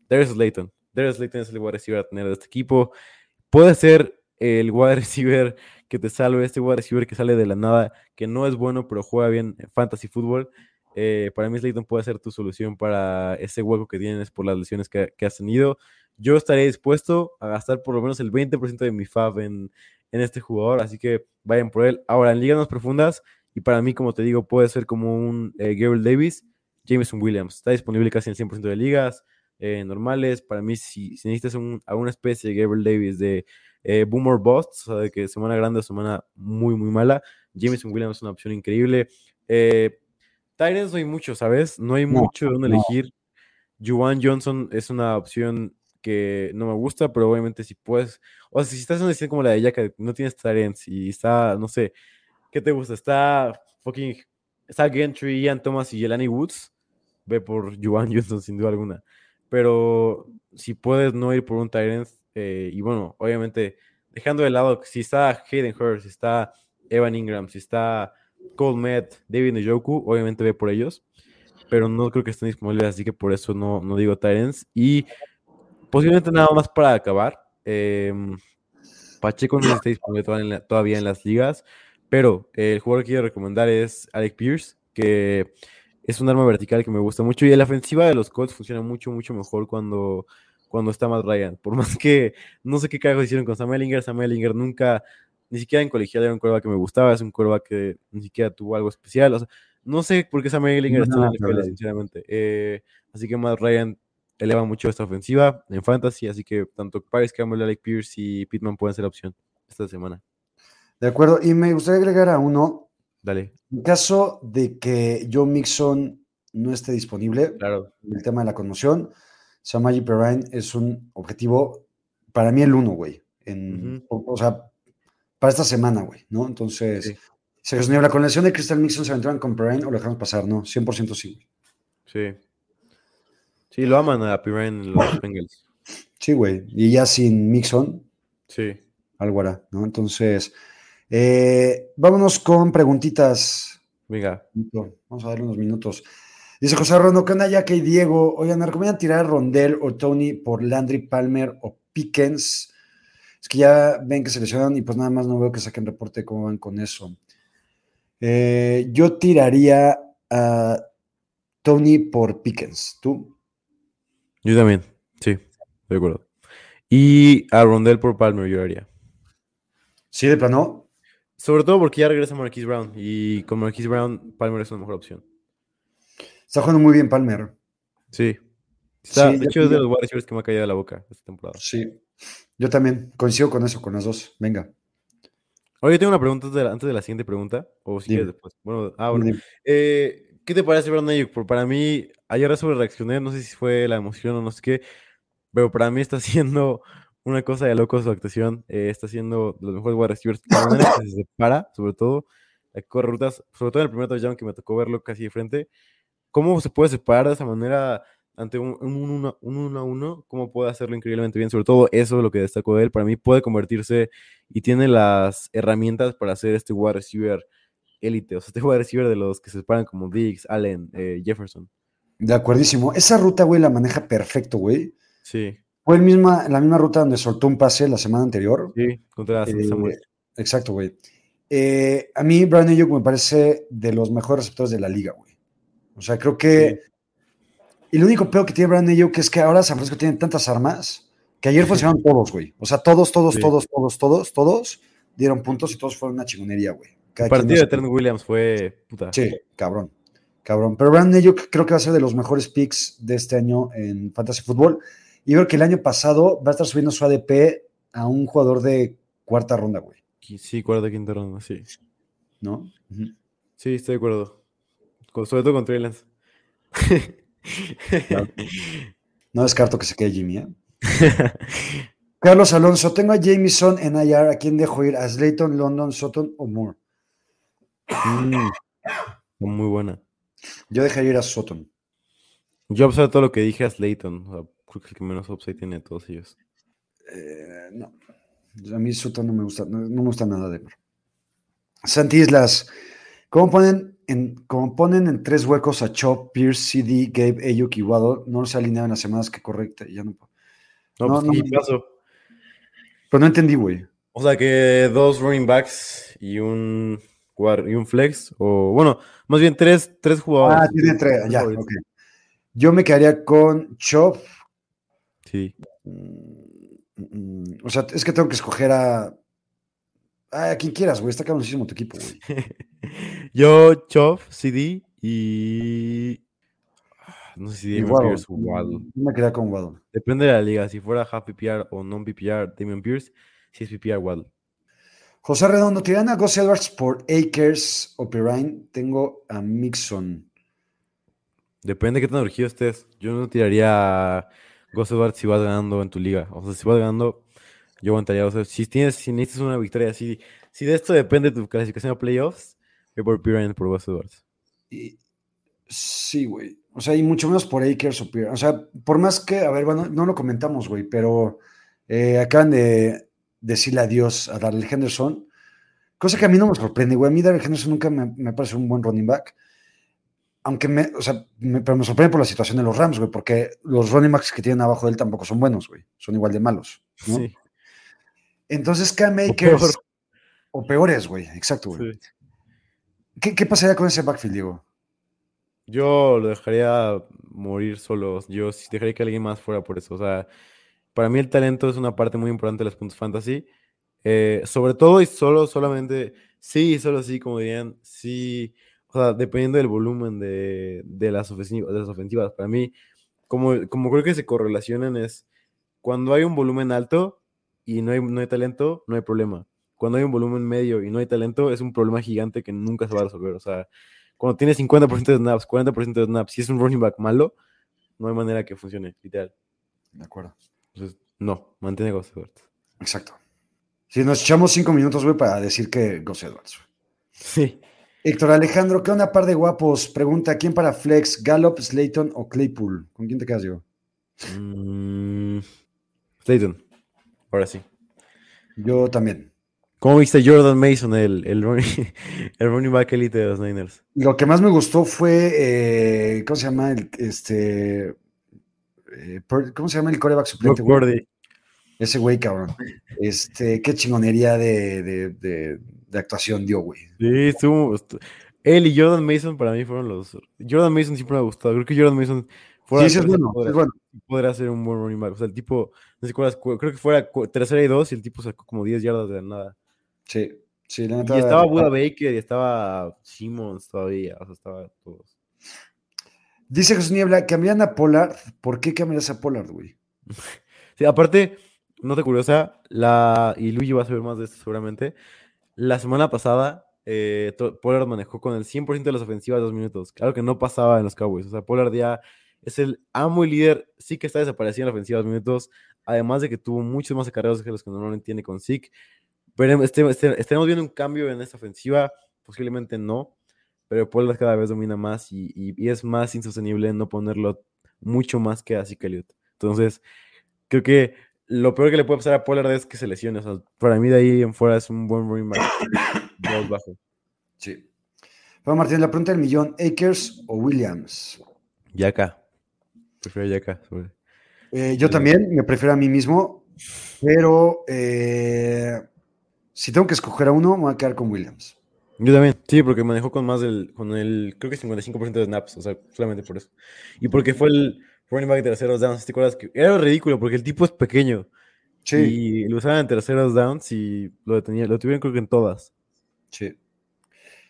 Darius Slayton. Darius Slayton es el wide receiver a tener de este equipo. Puede ser el wide receiver que te salve, este wide receiver que sale de la nada, que no es bueno, pero juega bien en fantasy fútbol. Eh, para mí, Slayton puede ser tu solución para ese hueco que tienes por las lesiones que, has tenido. Yo estaría dispuesto a gastar por lo menos el 20% de mi FAB en, en este jugador, así que vayan por él. Ahora, en ligas más profundas, y para mí, como te digo, puede ser como un eh, Gabriel Davis, Jameson Williams. Está disponible casi en el 100% de ligas eh, normales. Para mí, si, si necesitas un, alguna especie de Gabriel Davis de eh, Boomer Bust, o sea, de que semana grande o semana muy, muy mala, Jameson Williams es una opción increíble. Eh, Tyrants no hay mucho, ¿sabes? No hay No, mucho de dónde no. elegir. Juwan Johnson es una opción que no me gusta, pero obviamente si puedes, o sea, si estás en una decisión como la de ella, que no tienes Tyrants y está, no sé, ¿qué te gusta? Está fucking, está Gentry, Ian Thomas y Jelani Woods, ve por Juwan Johnson sin duda alguna. Pero si puedes no ir por un Tyrant, eh, y bueno, obviamente dejando de lado, si está Hayden Hurst, si está Evan Ingram, si está Cole Met, David Njoku, obviamente ve por ellos, pero no creo que estén disponibles, así que por eso no, no digo Tyrants. Y posiblemente nada más para acabar, em, Pacheco no está disponible todavía en, las ligas, pero eh, el jugador que quiero recomendar es Alec Pierce, que es un arma vertical que me gusta mucho y la ofensiva de los Colts funciona mucho, mucho mejor cuando, cuando está Matt Ryan. Por más que no sé qué carajo hicieron con Sam Ellinger, Sam Ellinger nunca, ni siquiera en colegial era un quarterback que me gustaba, es un quarterback que ni siquiera tuvo algo especial. O sea, no sé por qué Sam Ellinger No, está en no, NFL, sinceramente. Eh, así que Matt Ryan eleva mucho esta ofensiva en fantasy, así que tanto Paris Campbell, Alec Pierce y Pittman pueden ser opción esta semana. De acuerdo. Y me gustaría agregar a uno. Dale, En caso de que Joe Mixon no esté disponible, claro. el tema de la conmoción, Samaji Perrine es un objetivo, para mí el uno, güey. En, o, o sea, para esta semana, güey, ¿no? Entonces, Sí. Sergio Niebla, con la lesión de Crystal Mixon, ¿se aventuran con Perrine o lo dejamos pasar? No, 100% sí. güey. Sí. Sí, lo aman a Pirine los Bengals. Sí, güey. Y ya sin Mixon, Sí. algo hará, ¿no? Entonces, eh, vámonos con preguntitas. Venga. Vamos a darle unos minutos. Dice José Rondo, ¿qué onda Jack y Diego? Oigan, ¿me recomiendan tirar a Rondell o Tony por Landry Palmer o Pickens? Es que ya ven que se lesionaron y pues nada más no veo que saquen reporte de cómo van con eso. Eh, yo tiraría a Tony por Pickens. ¿Tú? Yo también. Sí, de acuerdo. Y a Rondell por Palmer yo haría. ¿Sí, de plano? Sobre todo porque ya regresa Marquise Brown. Y con Marquise Brown, Palmer es una mejor opción. Está jugando muy bien Palmer. Sí. Está- Sí, de hecho, es de los wide receivers que me ha caído de la boca esta temporada. Sí. Yo también coincido con eso, con las dos. Venga. Oye, tengo una pregunta antes de la, antes de la siguiente pregunta. O si Dime. quieres después. Bueno, ah, bueno. Eh, ¿Qué te parece Brandon Ayuk? Por- Para mí, ayer sobre reaccioné, no sé si fue la emoción o no sé qué, pero para mí está siendo una cosa de loco su actuación. eh, está siendo de los mejores wide receivers. La manera en que se separa, sobre todo, que corre rutas, sobre todo en el primer touchdown que me tocó verlo casi de frente. ¿Cómo se puede separar de esa manera ante un 1 un uno a uno? ¿Cómo puede hacerlo increíblemente bien? Sobre todo eso es lo que destacó de él. Para mí puede convertirse y tiene las herramientas para ser este wide receiver élite, o sea, este wide receiver de los que se separan como Diggs, Allen, eh, Jefferson. De acuerdísimo. Esa ruta, güey, la maneja perfecto, güey. Sí, Fue el misma, la misma ruta donde soltó un pase la semana anterior. sí, contra Eh, Samuel. exacto, güey. Eh, a mí, Brian Ayuk me parece de los mejores receptores de la liga, güey. O sea, creo que. Y lo único peor que tiene Brian Ayuk es que ahora San Francisco tiene tantas armas que ayer funcionaron todos, güey. O sea, todos, todos, Sí. todos, todos, todos, todos dieron puntos y todos fueron una chingonería, güey. El partido de Trent Williams fue puta. Sí, cabrón. Cabrón. Pero Brandon Ayuk creo que va a ser de los mejores picks de este año en Fantasy Football. Y creo que el año pasado va a estar subiendo su ADP a un jugador de cuarta ronda, güey. Sí, cuarta, quinta ronda, sí. ¿No? Sí, estoy de acuerdo. Con- sobre todo con Trey Lance. No descarto que se quede Jimmy, ¿eh? Carlos Alonso, tengo a Jameson en IR. ¿A quién dejo ir? ¿A Slayton, London, Sutton o Moore? Mm, muy buena. Yo dejaría ir a Sutton. Yo observo todo lo que dije a Slayton. o sea, creo que el que menos upside tiene de todos ellos. Eh, no. A mí Sutton no me gusta, no, no me gusta nada de Santi Islas, ¿cómo ponen en, cómo ponen en tres huecos a Chop, Pierce, CD, Gabe, Ayuk y Waddle? No se alineaban las semanas que correcta. Ya no, No, No, pues no, ¿qué no. pasó? pero no entendí, güey. O sea que dos running backs y un y un flex. O bueno, más bien tres, tres jugadores. Ah, tiene tres. Ya. Yo me quedaría con Chop. Sí. Mm, mm, O sea, es que tengo que escoger a. A quien quieras, güey. Está cabroncísimo tu equipo, güey. Yo, Chop, CD y. ah, No sé si Damien. Pierce o Waddle. Yo me quedaría con Waddle. Depende de la liga. Si fuera half PPR o non PPR, Damien Pierce. Si es PPR, Waddle. José Redondo, ¿tiran a Gus Edwards por Akers o Perrine? Tengo a Mixon. Depende de qué tan urgido estés. Yo no tiraría Gus Edwards si vas ganando en tu liga. O sea, si vas ganando, yo aguantaría. O sea, si, tienes, si necesitas una victoria así, si de esto depende tu clasificación a playoffs, ve por Pirine por Gus Edwards. Y, sí, güey. O sea, y mucho menos por Akers o Pirine. O sea, por más que, a ver, bueno, no lo comentamos, güey, pero eh, acaban de decirle adiós a Darrell Henderson. Cosa que a mí no me sorprende, güey. A mí Darrell Henderson nunca me, me parece un buen running back aunque me, o sea, me, pero me sorprende por la situación de los Rams, güey, porque los running backs que tienen abajo de él tampoco son buenos, güey. Son igual de malos. ¿no? Sí. Entonces, Cam Akers. O, peores, güey. Exacto, güey. Sí. ¿Qué, ¿Qué, pasaría con ese backfield, Diego? Yo lo dejaría morir solo. Yo sí dejaría que alguien más fuera por eso. O sea, para mí el talento es una parte muy importante de los puntos fantasy. Eh, sobre todo y solo, solamente, sí, solo sí, como dirían, sí. O sea, dependiendo del volumen de, de, las, ofensivas, de las ofensivas. Para mí, como, como creo que se correlacionan es cuando hay un volumen alto y no hay, no hay talento, no hay problema. Cuando hay un volumen medio y no hay talento, es un problema gigante que nunca se va a resolver. O sea, cuando tienes 50% de snaps, 40% de snaps, si es un running back malo, no hay manera que funcione, literal. De acuerdo. Entonces, no, mantiene Gus Edwards. Exacto. Si nos echamos cinco minutos, güey, para decir que Gus Edwards. Sí. Héctor Alejandro, ¿qué onda, par de guapos? Pregunta, ¿quién para Flex, Gallup, Slayton o Claypool? ¿Con quién te quedas, yo? Mm, Slayton. Ahora sí. Yo también. ¿Cómo viste Jordan Mason, el, el, running, el running back elite de los Niners? Lo que más me gustó fue, eh, ¿cómo se llama? El, este, eh, ¿Cómo se llama el coreback suplente? Gordy. Ese güey, cabrón. Este, qué chingonería de, de, de, de actuación dio, güey. Sí, estuvo, estuvo, Él y Jordan Mason para mí fueron los. Jordan Mason siempre me ha gustado. Creo que Jordan Mason. Sí, sí, es bueno, podrá, es bueno. podrá ser un buen running back. O sea, el tipo, no sé cuál es, creo que fuera tercera y dos y el tipo sacó como 10 yardas de nada. Sí, sí, la neta. Y estaba Buda Baker y estaba Simmons todavía. O sea, estaba todos. Dice Jesús Niebla, cambian a Pollard. ¿Por qué cambias a Pollard, güey? sí, aparte, no te curiosa, la, y Luigi va a saber más de esto seguramente. La semana pasada, eh, Pollard manejó con el 100% de las ofensivas dos minutos. Claro que no pasaba en los Cowboys. O sea, Pollard ya es el amo y líder. Sí que está desapareciendo en la ofensiva dos minutos. Además de que tuvo muchos más acarreos que los que normalmente tiene con Zeke. Pero este, este, estaremos viendo un cambio en esta ofensiva. Posiblemente no. Pero Pollard cada vez domina más y es más insostenible no ponerlo mucho más que a Zeke Elliott. Entonces, creo que lo peor que le puede pasar a Pollard es que se lesione. O sea, para mí de ahí en fuera es un buen running back. bajo. Sí. Bueno, Martín, la pregunta del millón, ¿Akers o Williams? Yaka. Prefiero Yaka. Sobre... Eh, yo también, me prefiero a mí mismo, pero eh, si tengo que escoger a uno, me voy a quedar con Williams. Yo también, sí, porque manejó con más del, con el, creo que 55% de snaps, o sea, solamente por eso. Y porque fue el running back de terceros downs, ¿te acuerdas? Que era ridículo porque el tipo es pequeño. Sí. Y lo usaban en terceros downs y lo, detenía, lo tuvieron creo que en todas. Sí.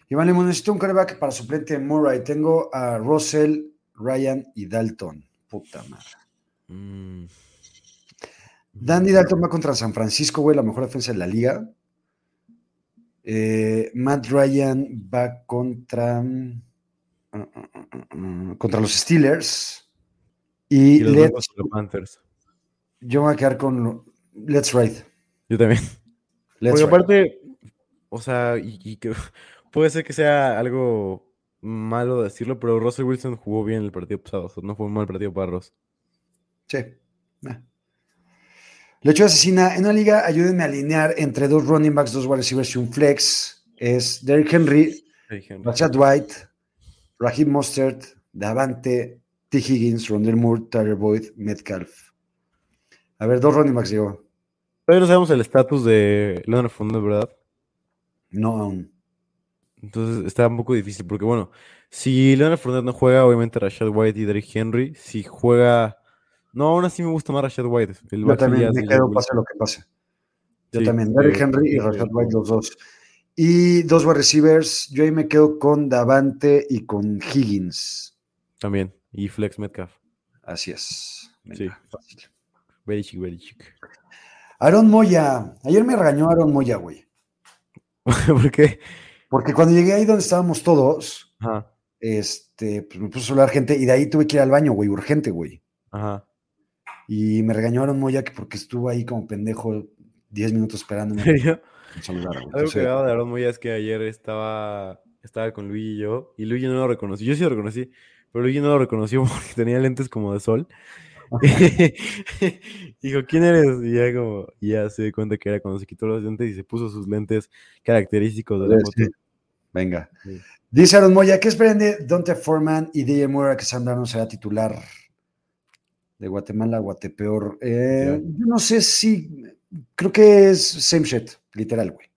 Iván Lemon, necesito un quarterback para suplente Murray. Tengo a Russell, Ryan y Dalton. Puta madre. Mm. Dandy Dalton va contra San Francisco, güey, la mejor defensa de la liga. Eh, Matt Ryan va contra. Uh, uh, uh, contra los Steelers. Y, y los Let's, Panthers. Yo me voy a quedar con Let's Ride. Yo también. Let's Porque aparte, o sea, y, y, que puede ser que sea algo malo decirlo, pero Russell Wilson jugó bien el partido pasado. O sea, no fue un mal partido para Ross. Sí. Nah. Lecho asesina. En una liga, ayúdenme a alinear entre dos running backs, dos wide receivers y un flex. Es Derrick Henry, Henry. Rashad White, Raheem Mostert, Davante, T. Higgins, Rondell Moore, Tyler Boyd, Metcalf. A ver, dos running backs, digo. Todavía no sabemos el estatus de Leonard Fournette, ¿verdad? No aún. Entonces está un poco difícil porque, bueno, si Leonard Fournette no juega, obviamente Rashad White y Derrick Henry. Si juega... No, aún así me gusta más Rashad White. El Yo también me quedo pase lo que pase. Yo Sí, también, Derrick Henry y Rashad White, los dos. Y dos wide receivers, yo ahí me quedo con Davante y con Higgins. También. Y Flex Metcalf. Así es. Venga, Sí. fácil. Very chic, very chic. Aaron Moya. Ayer me regañó Aaron Moya, güey. ¿Por qué? Porque cuando llegué ahí donde estábamos todos, Ajá, este, pues me puso a hablar gente y de ahí tuve que ir al baño, güey, urgente, güey. ajá. Y me regañaron Moya que porque estuvo ahí como pendejo 10 minutos esperándome. ¿En serio? que güey. Algo Sí. cagado de Aaron Moya es que ayer estaba, estaba con Luigi y yo, y Luigi no lo reconoció. Yo sí lo reconocí, pero Luigi no lo reconoció porque tenía lentes como de sol. Dijo, ¿quién eres? Y ya como, ya se dio cuenta que era cuando se quitó los lentes y se puso sus lentes característicos de la moto. Sí. Venga. Sí. Dice Aaron Moya, ¿qué esperan de Dante Foreman y DJ Moore que Sam Darnold será titular de Guatemala a Guatepeor? Eh, yo no sé si, creo que es same shit, literal, güey.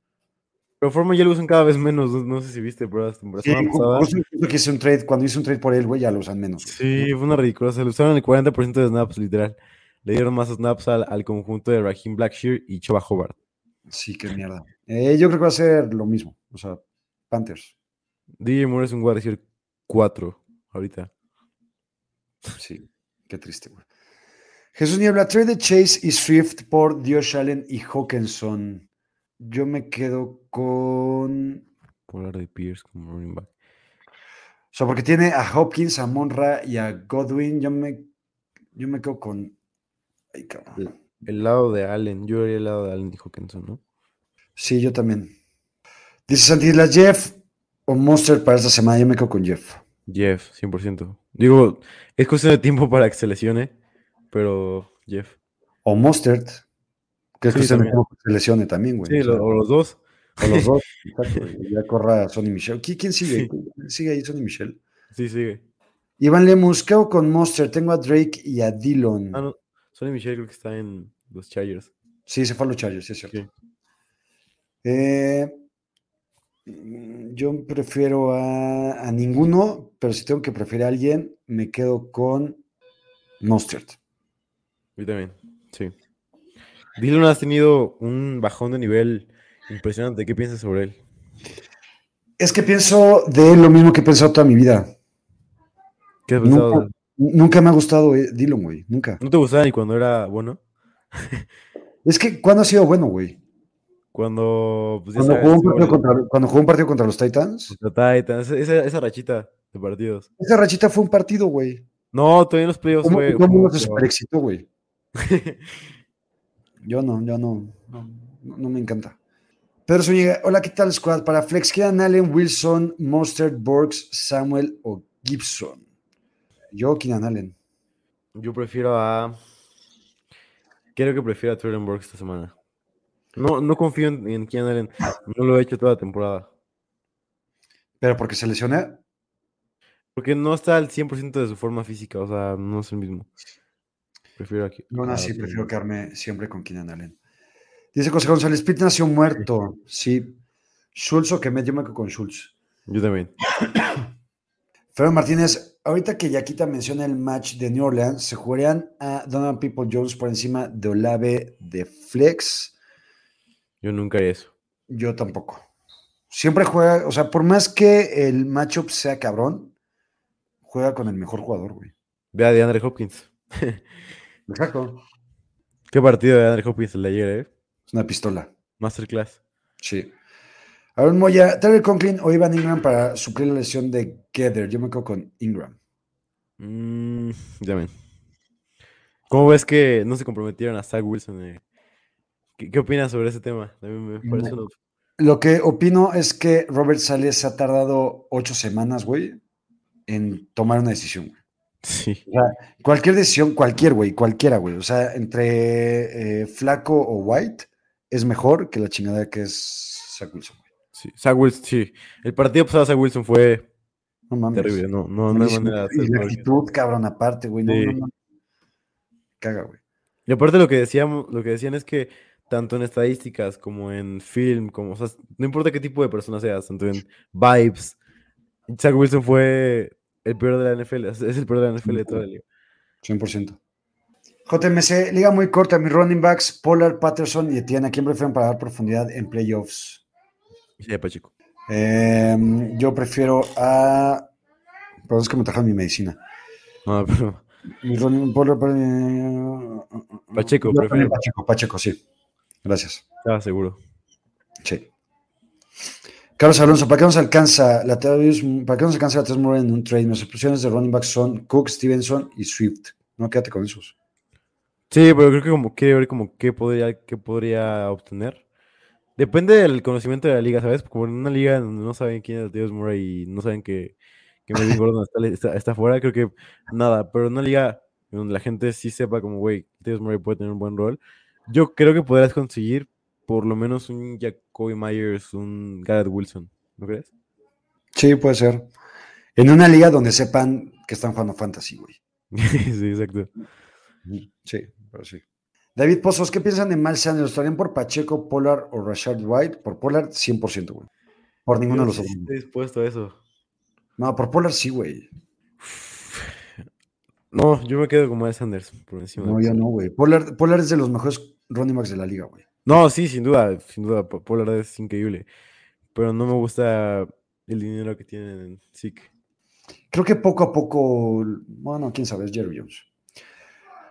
Pero Forma ya lo usan cada vez menos, no, no sé si viste, hasta la Sí, que hice un trade, cuando hice un trade por él, güey, ya lo usan menos. Sí, fue una ridícula. Se lo usaron el 40% de snaps, literal. Le dieron más snaps al, al conjunto de Raheem Blackshear y Choba Hobart. Sí, qué mierda. Eh, yo creo que va a ser lo mismo, o sea, Panthers. DJ Moore es un wide receiver 4 ahorita. Sí, qué triste, güey. Jesús Niebla, trade de Chase y Swift por Dios Allen y Hawkinson. Yo me quedo con. Por hablar de Pierce como running back. O sea, porque tiene a Hopkins, a Monra y a Godwin. Yo me, yo me quedo con. Ay, cabrón. El lado de Allen, yo haría el lado de Allen y Hawkinson, ¿no? Sí, yo también. Dice Santisla, Jeff o Monster para esta semana. Yo me quedo con Jeff. Jeff, 100%. Digo, es cuestión de tiempo para que se lesione, pero Jeff. O Mustard. Que es Sí, que se lesione también, güey. Sí, o sea, lo- o los dos. o los dos. exacto, ya corra Sonny Michel. ¿Qui- ¿Quién sigue? ¿Quién ¿Sigue ahí Sonny Michel? Sí, sigue. Iván Lemus, quedo con Monster. Tengo a Drake y a Dillon. Ah, no. Sonny Michel creo que está en los Chargers. Sí, se fue a los Chargers, sí es cierto. Sí. Eh, yo prefiero a, a ninguno, pero si tengo que preferir a alguien, me quedo con Mustard. Yo también, sí. Dillon has tenido un bajón de nivel impresionante. ¿Qué piensas sobre él? Es que pienso de él lo mismo que he pensado toda mi vida. ¿Qué has pensado? Nunca, nunca me ha gustado eh, Dillon, güey. Nunca. ¿No te gustaba ni cuando era bueno? Es que, ¿cuándo ha sido bueno, güey? Cuando, pues, Cuando sabes, jugó, un partido igual, contra, cuando jugó un partido contra los Titans. contra Titans, esa, esa rachita de partidos. Esa rachita fue un partido, güey. No, todavía en los playoffs ¿Cómo fue. mundo fue- se super güey? Yo no, yo no, no, no me encanta. Pedro Zúñiga, hola, ¿qué tal, squad? Para Flex, quedan Allen, Wilson, Mostert, Borgs, Samuel o Gibson. Yo, Keenan Allen. Yo prefiero a. Creo que prefiero a Trevor Burke esta semana. No, no confío en, en Keenan Allen. No lo he hecho toda la temporada. Pero porque se lesioné. Porque no está al 100% de su forma física. O sea, no es el mismo. Prefiero aquí. No, no, sí, prefiero quedarme siempre con Keenan Allen. Dice José González, Pitt nació muerto. Sí. Schultz o yo me quedo con Schultz. Yo también. Fernando Martínez, ahorita que Yaquita menciona el match de New Orleans, ¿se jugarían a Donovan People Jones por encima de Olave de Flex? Yo nunca haría eso. Yo tampoco. Siempre juega, o sea, por más que el matchup sea cabrón, juega con el mejor jugador, güey. Ve a DeAndre Hopkins. Exacto. Qué partido de DeAndre Hopkins el de ayer, eh. Es una pistola. Masterclass. Sí. Aaron Moya, Terry Conklin o Ivan Ingram para suplir la lesión de Gather. Yo me quedo con Ingram. Mm, yo también. ¿Cómo ves que no se comprometieron a Zach Wilson? eh? ¿Qué, qué opinas sobre ese tema? Mí me parece una- Lo que opino es que Robert Sales se ha tardado ocho semanas, güey, en tomar una decisión. Sí. O sea, cualquier decisión, cualquier, güey, cualquiera, güey. O sea, entre eh, Flaco o White es mejor que la chingada que es Zach Wilson, güey. Sí, Zach Wilson, sí. El partido pasado de Zach Wilson fue No mames. terrible. No, no, no hay manera de y la actitud, cabrón, aparte, güey. No, Sí. no, no. Caga, güey. Y aparte lo que decíamos, lo que decían es que tanto en estadísticas como en film, como, o sea, no importa qué tipo de persona seas, tanto en vibes, Zach Wilson fue el peor de la NFL, es el peor de la NFL de toda la liga. 100%. JMC, liga muy corta. Mis running backs, Pollard, Patterson y Etienne. ¿A quién prefieren para dar profundidad en playoffs? Sí, Pacheco. Em, yo prefiero a. Perdón, es que me trajeron mi medicina. No, pero Mi running Pollard, eh, Pacheco, yo prefiero. Pacheco, Pacheco, sí. Gracias. estaba seguro. Sí. Carlos Alonso, ¿para qué nos alcanza la Latavius- ¿Para qué nos alcanza la Murray en un trade? Mis opciones de running back son Cook, Stevenson y Swift. No, quédate con esos. Sí, pero creo que como quiere ver como qué podría, qué podría obtener. Depende del conocimiento de la liga, ¿sabes? Como en una liga donde no saben quién es Dios Murray y no saben que, que Melvin Gordon está, está, está fuera, creo que nada. Pero en una liga donde la gente sí sepa como, güey, Dios Murray puede tener un buen rol, yo creo que podrás conseguir por lo menos un Jacoby Myers, un Garrett Wilson, ¿no crees? Sí, puede ser. En una liga donde sepan que están jugando fantasy, güey. sí, exacto. Sí, pero sí. David Pozos, ¿qué piensan de Miles Sanders? ¿Estarían por Pacheco, Pollard o Rashad White? Por Pollard, 100%, güey. Por ninguno de los sí otros. estoy dispuesto a eso. No, por Pollard sí, güey. No, yo me quedo con Miles Sanders por encima. No, yo no, güey. Pollard, Pollard es de los mejores running backs de la liga, güey. No, sí, sin duda, sin duda, Po- Pollard es increíble. Pero no me gusta el dinero que tienen en SIC. Creo que poco a poco, bueno, quién sabe, es Jerry Jones.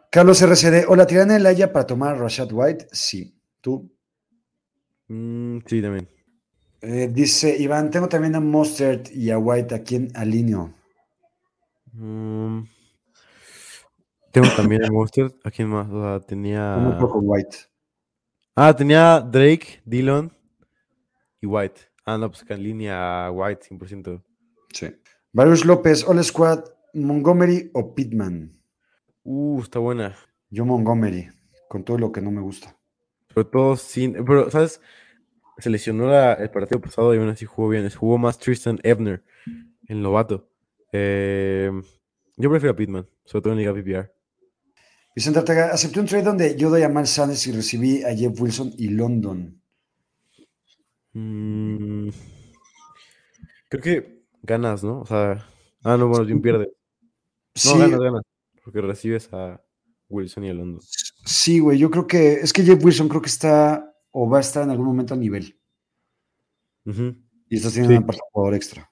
Carlos RCD, ¿o la tirana el Haya para tomar a Rashad White? Sí. ¿Tú? Mm, sí, también. Eh, dice Iván, tengo también a Mustard y a White a quien alineo. Mm, tengo también a Mustard. ¿A quién más? O sea, tenía. Un poco White. Ah, tenía Drake, Dillon y White. Ah, no, pues que en línea White, 100%. Sí. Varius López, All Squad, Montgomery o Pittman. Uh, está buena. Yo Montgomery, con todo lo que no me gusta. Pero todo sin. Pero, ¿sabes? Se lesionó la- el partido pasado y aún así jugó bien. Jugó más Tristan Ebner, el novato. Eh, yo prefiero a Pittman, sobre todo en Liga PPR. Vicente Ortega, acepté un trade donde yo doy a Miles Sanders y recibí a Jeff Wilson y London. Mm, creo que ganas, ¿no? O sea. Ah, no, bueno, bien pierdes. No, Sí, ganas, ganas. Porque recibes a Wilson y a London. sí, güey, yo creo que es que Jeff Wilson creo que está o va a estar en algún momento a nivel. Y estás teniendo Sí. un jugador extra.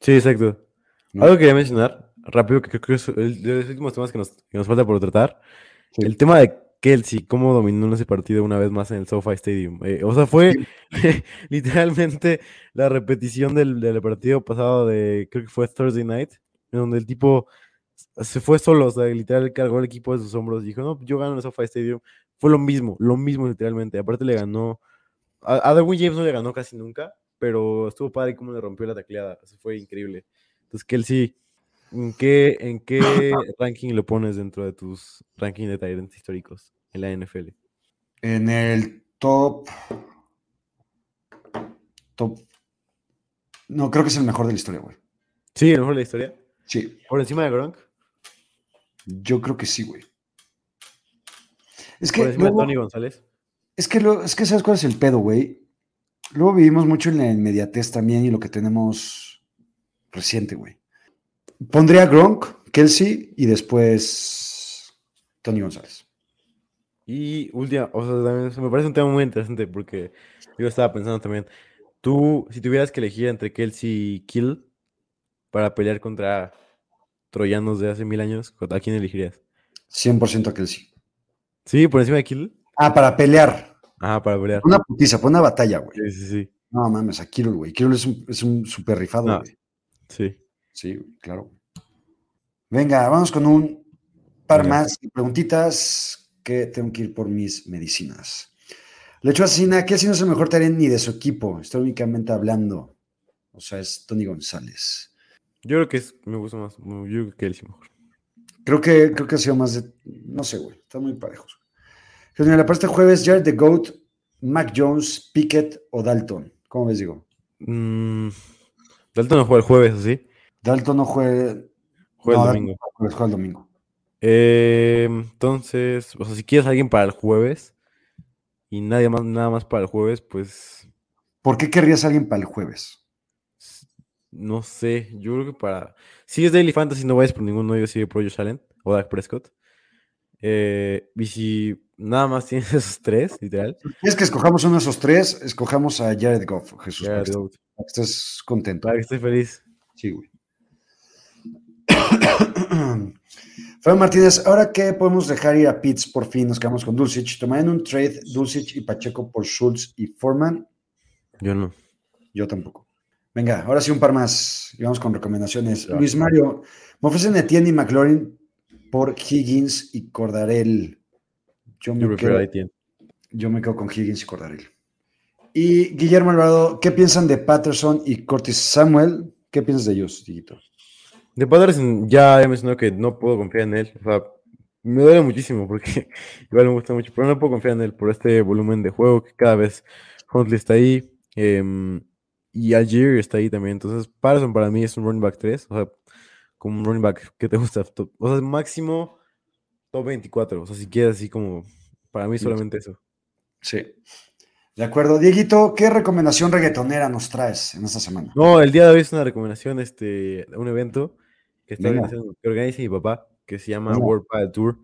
Sí, exacto. ¿no? Algo que quería mencionar, rápido, que creo que es el- de los últimos temas que nos, que nos falta por tratar. Sí. El tema de Kelsey, cómo dominó en ese partido una vez más en el SoFi Stadium. Eh, o sea, fue literalmente la repetición del, del partido pasado de, creo que fue Thursday Night, en donde el tipo se fue solo, o sea, literal cargó el equipo de sus hombros y dijo, no, yo gano en el SoFi Stadium. Fue lo mismo, lo mismo literalmente. Aparte le ganó, a, a James no le ganó casi nunca, pero estuvo padre cómo le rompió la tacleada. Eso fue increíble. Entonces, Kelsey, ¿en qué, en qué ranking lo pones dentro de tus rankings de Tyrants históricos en la NFL? En el top. Top. No, creo que es el mejor de la historia, güey. Sí, el mejor de la historia. Sí, Por encima de Gronk, yo creo que sí, güey. Es por que, encima de luego- Tony González. es que, lo- es que sabes cuál es el pedo, güey. Luego vivimos mucho en la inmediatez también y lo que tenemos reciente, güey. Pondría Gronk, Kelsey y después Tony González. Y última, o sea, también me parece un tema muy interesante porque yo estaba pensando también, tú, si tuvieras que elegir entre Kelsey y Kill para pelear contra troyanos de hace mil años, ¿a quién elegirías? 100% a Kelsey. Sí, por encima de Kill. Ah, para pelear. Ajá, para pelear. Una putiza, para una batalla, güey. Sí, sí, sí. No mames, a Kirill, güey. Kirill es un, es un super rifado, No. güey. Sí. Sí, claro. Venga, vamos con un par Venga. más de preguntitas que tengo que ir por mis medicinas. Lechuga asesina, ¿qué si no es el mejor talent ni de su equipo? Estoy únicamente hablando. O sea, es Tony González. Yo creo que es, me gusta más. Yo creo que Kelsey mejor. Creo que, creo que ha sido más de. No sé, güey. Están muy parejos. Mira, para este jueves, Jared the Goat, Mac Jones, Pickett o Dalton. ¿Cómo ves, digo? Mm, Dalton no juega el jueves, ¿o sí? Dalton no juega. Juega no, el domingo. juega, el domingo. Eh, entonces, o sea, si quieres a alguien para el jueves y nadie más, nada más para el jueves, pues ¿Por qué querrías a alguien para el jueves? no sé. Yo creo que para. Si es Daily Fantasy, no vayas por ninguno de ellos, sigue por Josh Allen o Dak Prescott. Eh, y si nada más tienes esos tres, literal, Es que escojamos uno de esos tres, escojamos a Jared Goff, Jesús. ya, para, que, digo, para que estés contento. para que estés feliz. Sí, güey. Fran Martínez, ahora que podemos dejar ir a Pitts, por fin nos quedamos con Dulcich. Tomarían un trade Dulcich y Pacheco por Schultz y Foreman. Yo no. Yo tampoco. Venga, ahora sí un par más. Y vamos con recomendaciones. Luis Mario, me ofrecen Etienne y McLaurin por Higgins y Cordarel. Yo me, quedo, yo me quedo con Higgins y Cordarel. Y Guillermo Alvarado, ¿qué piensan de Patterson y Curtis Samuel? ¿Qué piensas de ellos, Diguito? De Patterson ya he mencionado que no puedo confiar en él. O sea, me duele muchísimo porque igual me gusta mucho, pero no puedo confiar en él por este volumen de juego que cada vez Huntley está ahí em, y Algier está ahí también. Entonces, Patterson para mí es un running back 3, o sea, como un running back que te gusta. top- o sea, máximo top 24. O sea, si quieres así como, para mí solamente eso. Sí. De acuerdo. Dieguito, ¿qué recomendación reggaetonera nos traes en esta semana? No, el día de hoy es una recomendación, este, un evento que está que organiza mi papá, que se llama Venga. World Padel Tour,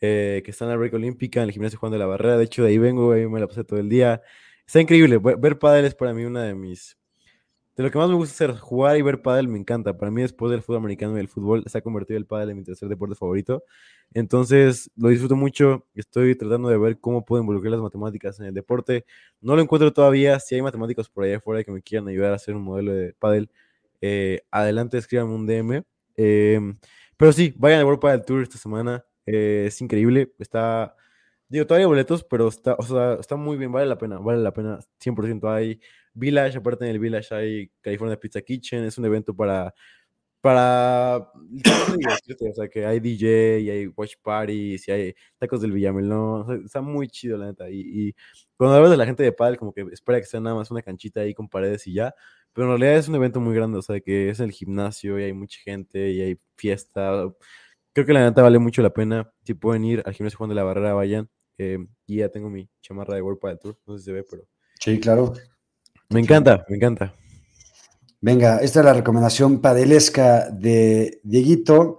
eh, que está en la Break Olímpica, en el gimnasio Juan de la Barrera. De hecho, de ahí vengo, ahí me la pasé todo el día. Está increíble. Ver, pádel es para mí una de mis... De lo que más me gusta hacer, jugar y ver pádel me encanta. Para mí, después del fútbol americano y el fútbol, se ha convertido el pádel en mi tercer deporte favorito. Entonces, lo disfruto mucho. Estoy tratando de ver cómo puedo involucrar las matemáticas en el deporte. No lo encuentro todavía. Si hay matemáticos por allá afuera que me quieran ayudar a hacer un modelo de pádel, eh, adelante, escríbanme un DM. Eh, pero sí, vayan al World Padel Tour esta semana. eh, es increíble. Está, digo, todavía hay boletos, pero está, o sea, está muy bien. Vale la pena, vale la pena. 100% hay Village, aparte en el Village hay California Pizza Kitchen. Es un evento para, para o sea, que hay DJ y hay watch parties y hay tacos del Villamelón. o sea, está muy chido, la neta. Y, y cuando hablas de la gente de Padel, como que espera que sea nada más una canchita ahí con paredes y ya. Pero en realidad es un evento muy grande, o sea, que es el gimnasio y hay mucha gente y hay fiesta. Creo que la neta vale mucho la pena. Si pueden ir al gimnasio Juan de la Barrera, vayan. eh, y ya tengo mi chamarra de World Padel Tour, no sé si se ve, pero Sí, claro. me encanta, me encanta. Venga, esta es la recomendación padelesca de Dieguito.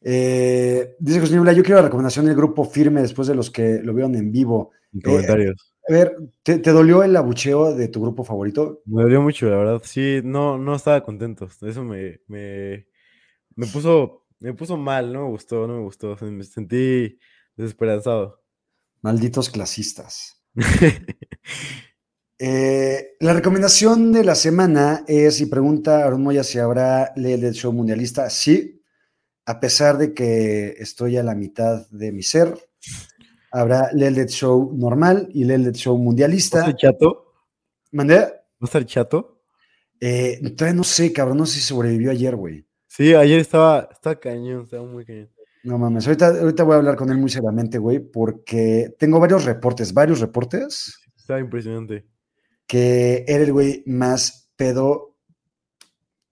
Eh, dice José Niebla, yo quiero la recomendación del grupo firme después de los que lo vieron en vivo. En comentarios. A ver, ¿te, te dolió el abucheo de tu grupo favorito? Me dolió mucho, la verdad. Sí, no, no estaba contento. Eso me, me, me puso, me puso mal, no me gustó, no me gustó. Me sentí desesperanzado. Malditos clasistas. Eh, la recomendación de la semana es, y pregunta Aaron Moya si habrá ley del show mundialista. Sí, a pesar de que estoy a la mitad de mi ser, habrá ley del show normal y ley del show ¿Va a mundialista. estar chato? ¿Mandé? ¿Va a estar chato? Eh, todavía no sé, cabrón, no sé si sobrevivió ayer, güey. Sí, ayer estaba, estaba cañón, estaba muy cañón. No mames, ahorita, ahorita voy a hablar con él muy seriamente, güey, porque tengo varios reportes, varios reportes Estaba impresionante. que era el güey más pedo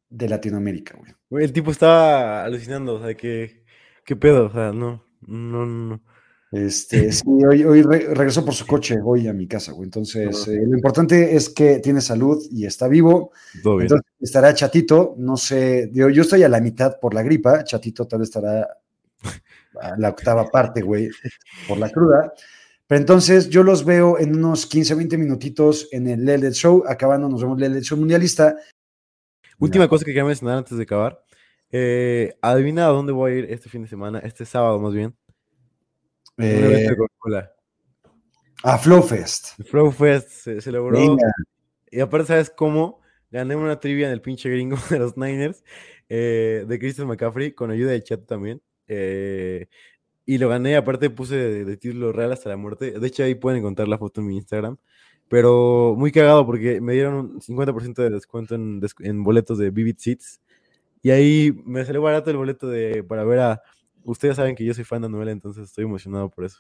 de Latinoamérica, güey. Güey, El tipo estaba alucinando, o sea, que, qué pedo, o sea, no, no, no, no. Este, sí, hoy, hoy re- regresó por su coche hoy a mi casa, güey. Entonces, Ajá. eh, lo importante es que tiene salud y está vivo. Todo bien. Entonces, estará chatito, no sé, digo, yo estoy a la mitad por la gripa, chatito tal vez estará a la octava parte, güey, por la cruda. Pero entonces yo los veo en unos 15, 20 minutitos en el Leled Show, acabando nos vemos Leled Show Mundialista. Última cosa que quería mencionar antes de acabar. Eh, adivina a dónde voy a ir este fin de semana, este sábado más bien. Eh, a Flowfest. El Flow Fest se, se logró. Venga. Y aparte, ¿sabes cómo? Gané una trivia en el pinche gringo de los Niners eh, de Christian McCaffrey con ayuda de chat también. eh, y lo gané, aparte puse de, de título real hasta la muerte. De hecho, ahí pueden encontrar la foto en mi Instagram. Pero muy cagado porque me dieron un 50% de descuento en, en boletos de Vivid Seats. Y ahí me salió barato el boleto de, para ver a... Ustedes saben que yo soy fan de Anuel, entonces estoy emocionado por eso.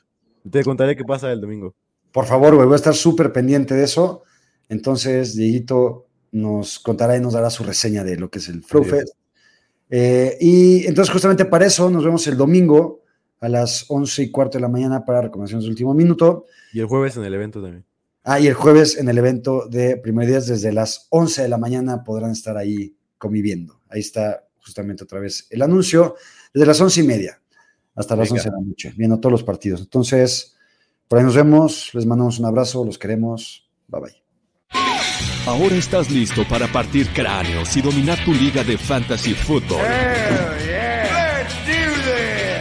Te contaré qué pasa el domingo. Por favor, güey, voy a estar súper pendiente de eso. Entonces, Dieguito nos contará y nos dará su reseña de lo que es el Flow. Fest. Eh, y entonces, justamente para eso, nos vemos el domingo a las 11 y cuarto de la mañana para recomendaciones de último minuto. Y el jueves en el evento también. Ah, y el jueves en el evento de Primer Días, desde las 11 de la mañana podrán estar ahí conviviendo. Ahí está justamente otra vez el anuncio, desde las 11 y media hasta las. 11 de la noche, viendo todos los partidos. Entonces, por ahí nos vemos, les mandamos un abrazo, los queremos. Bye bye. Ahora estás listo para partir cráneos y dominar tu liga de fantasy football.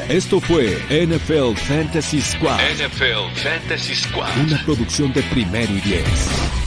Esto fue NFL Fantasy Squad, NFL Fantasy Squad. una producción de primero y diez.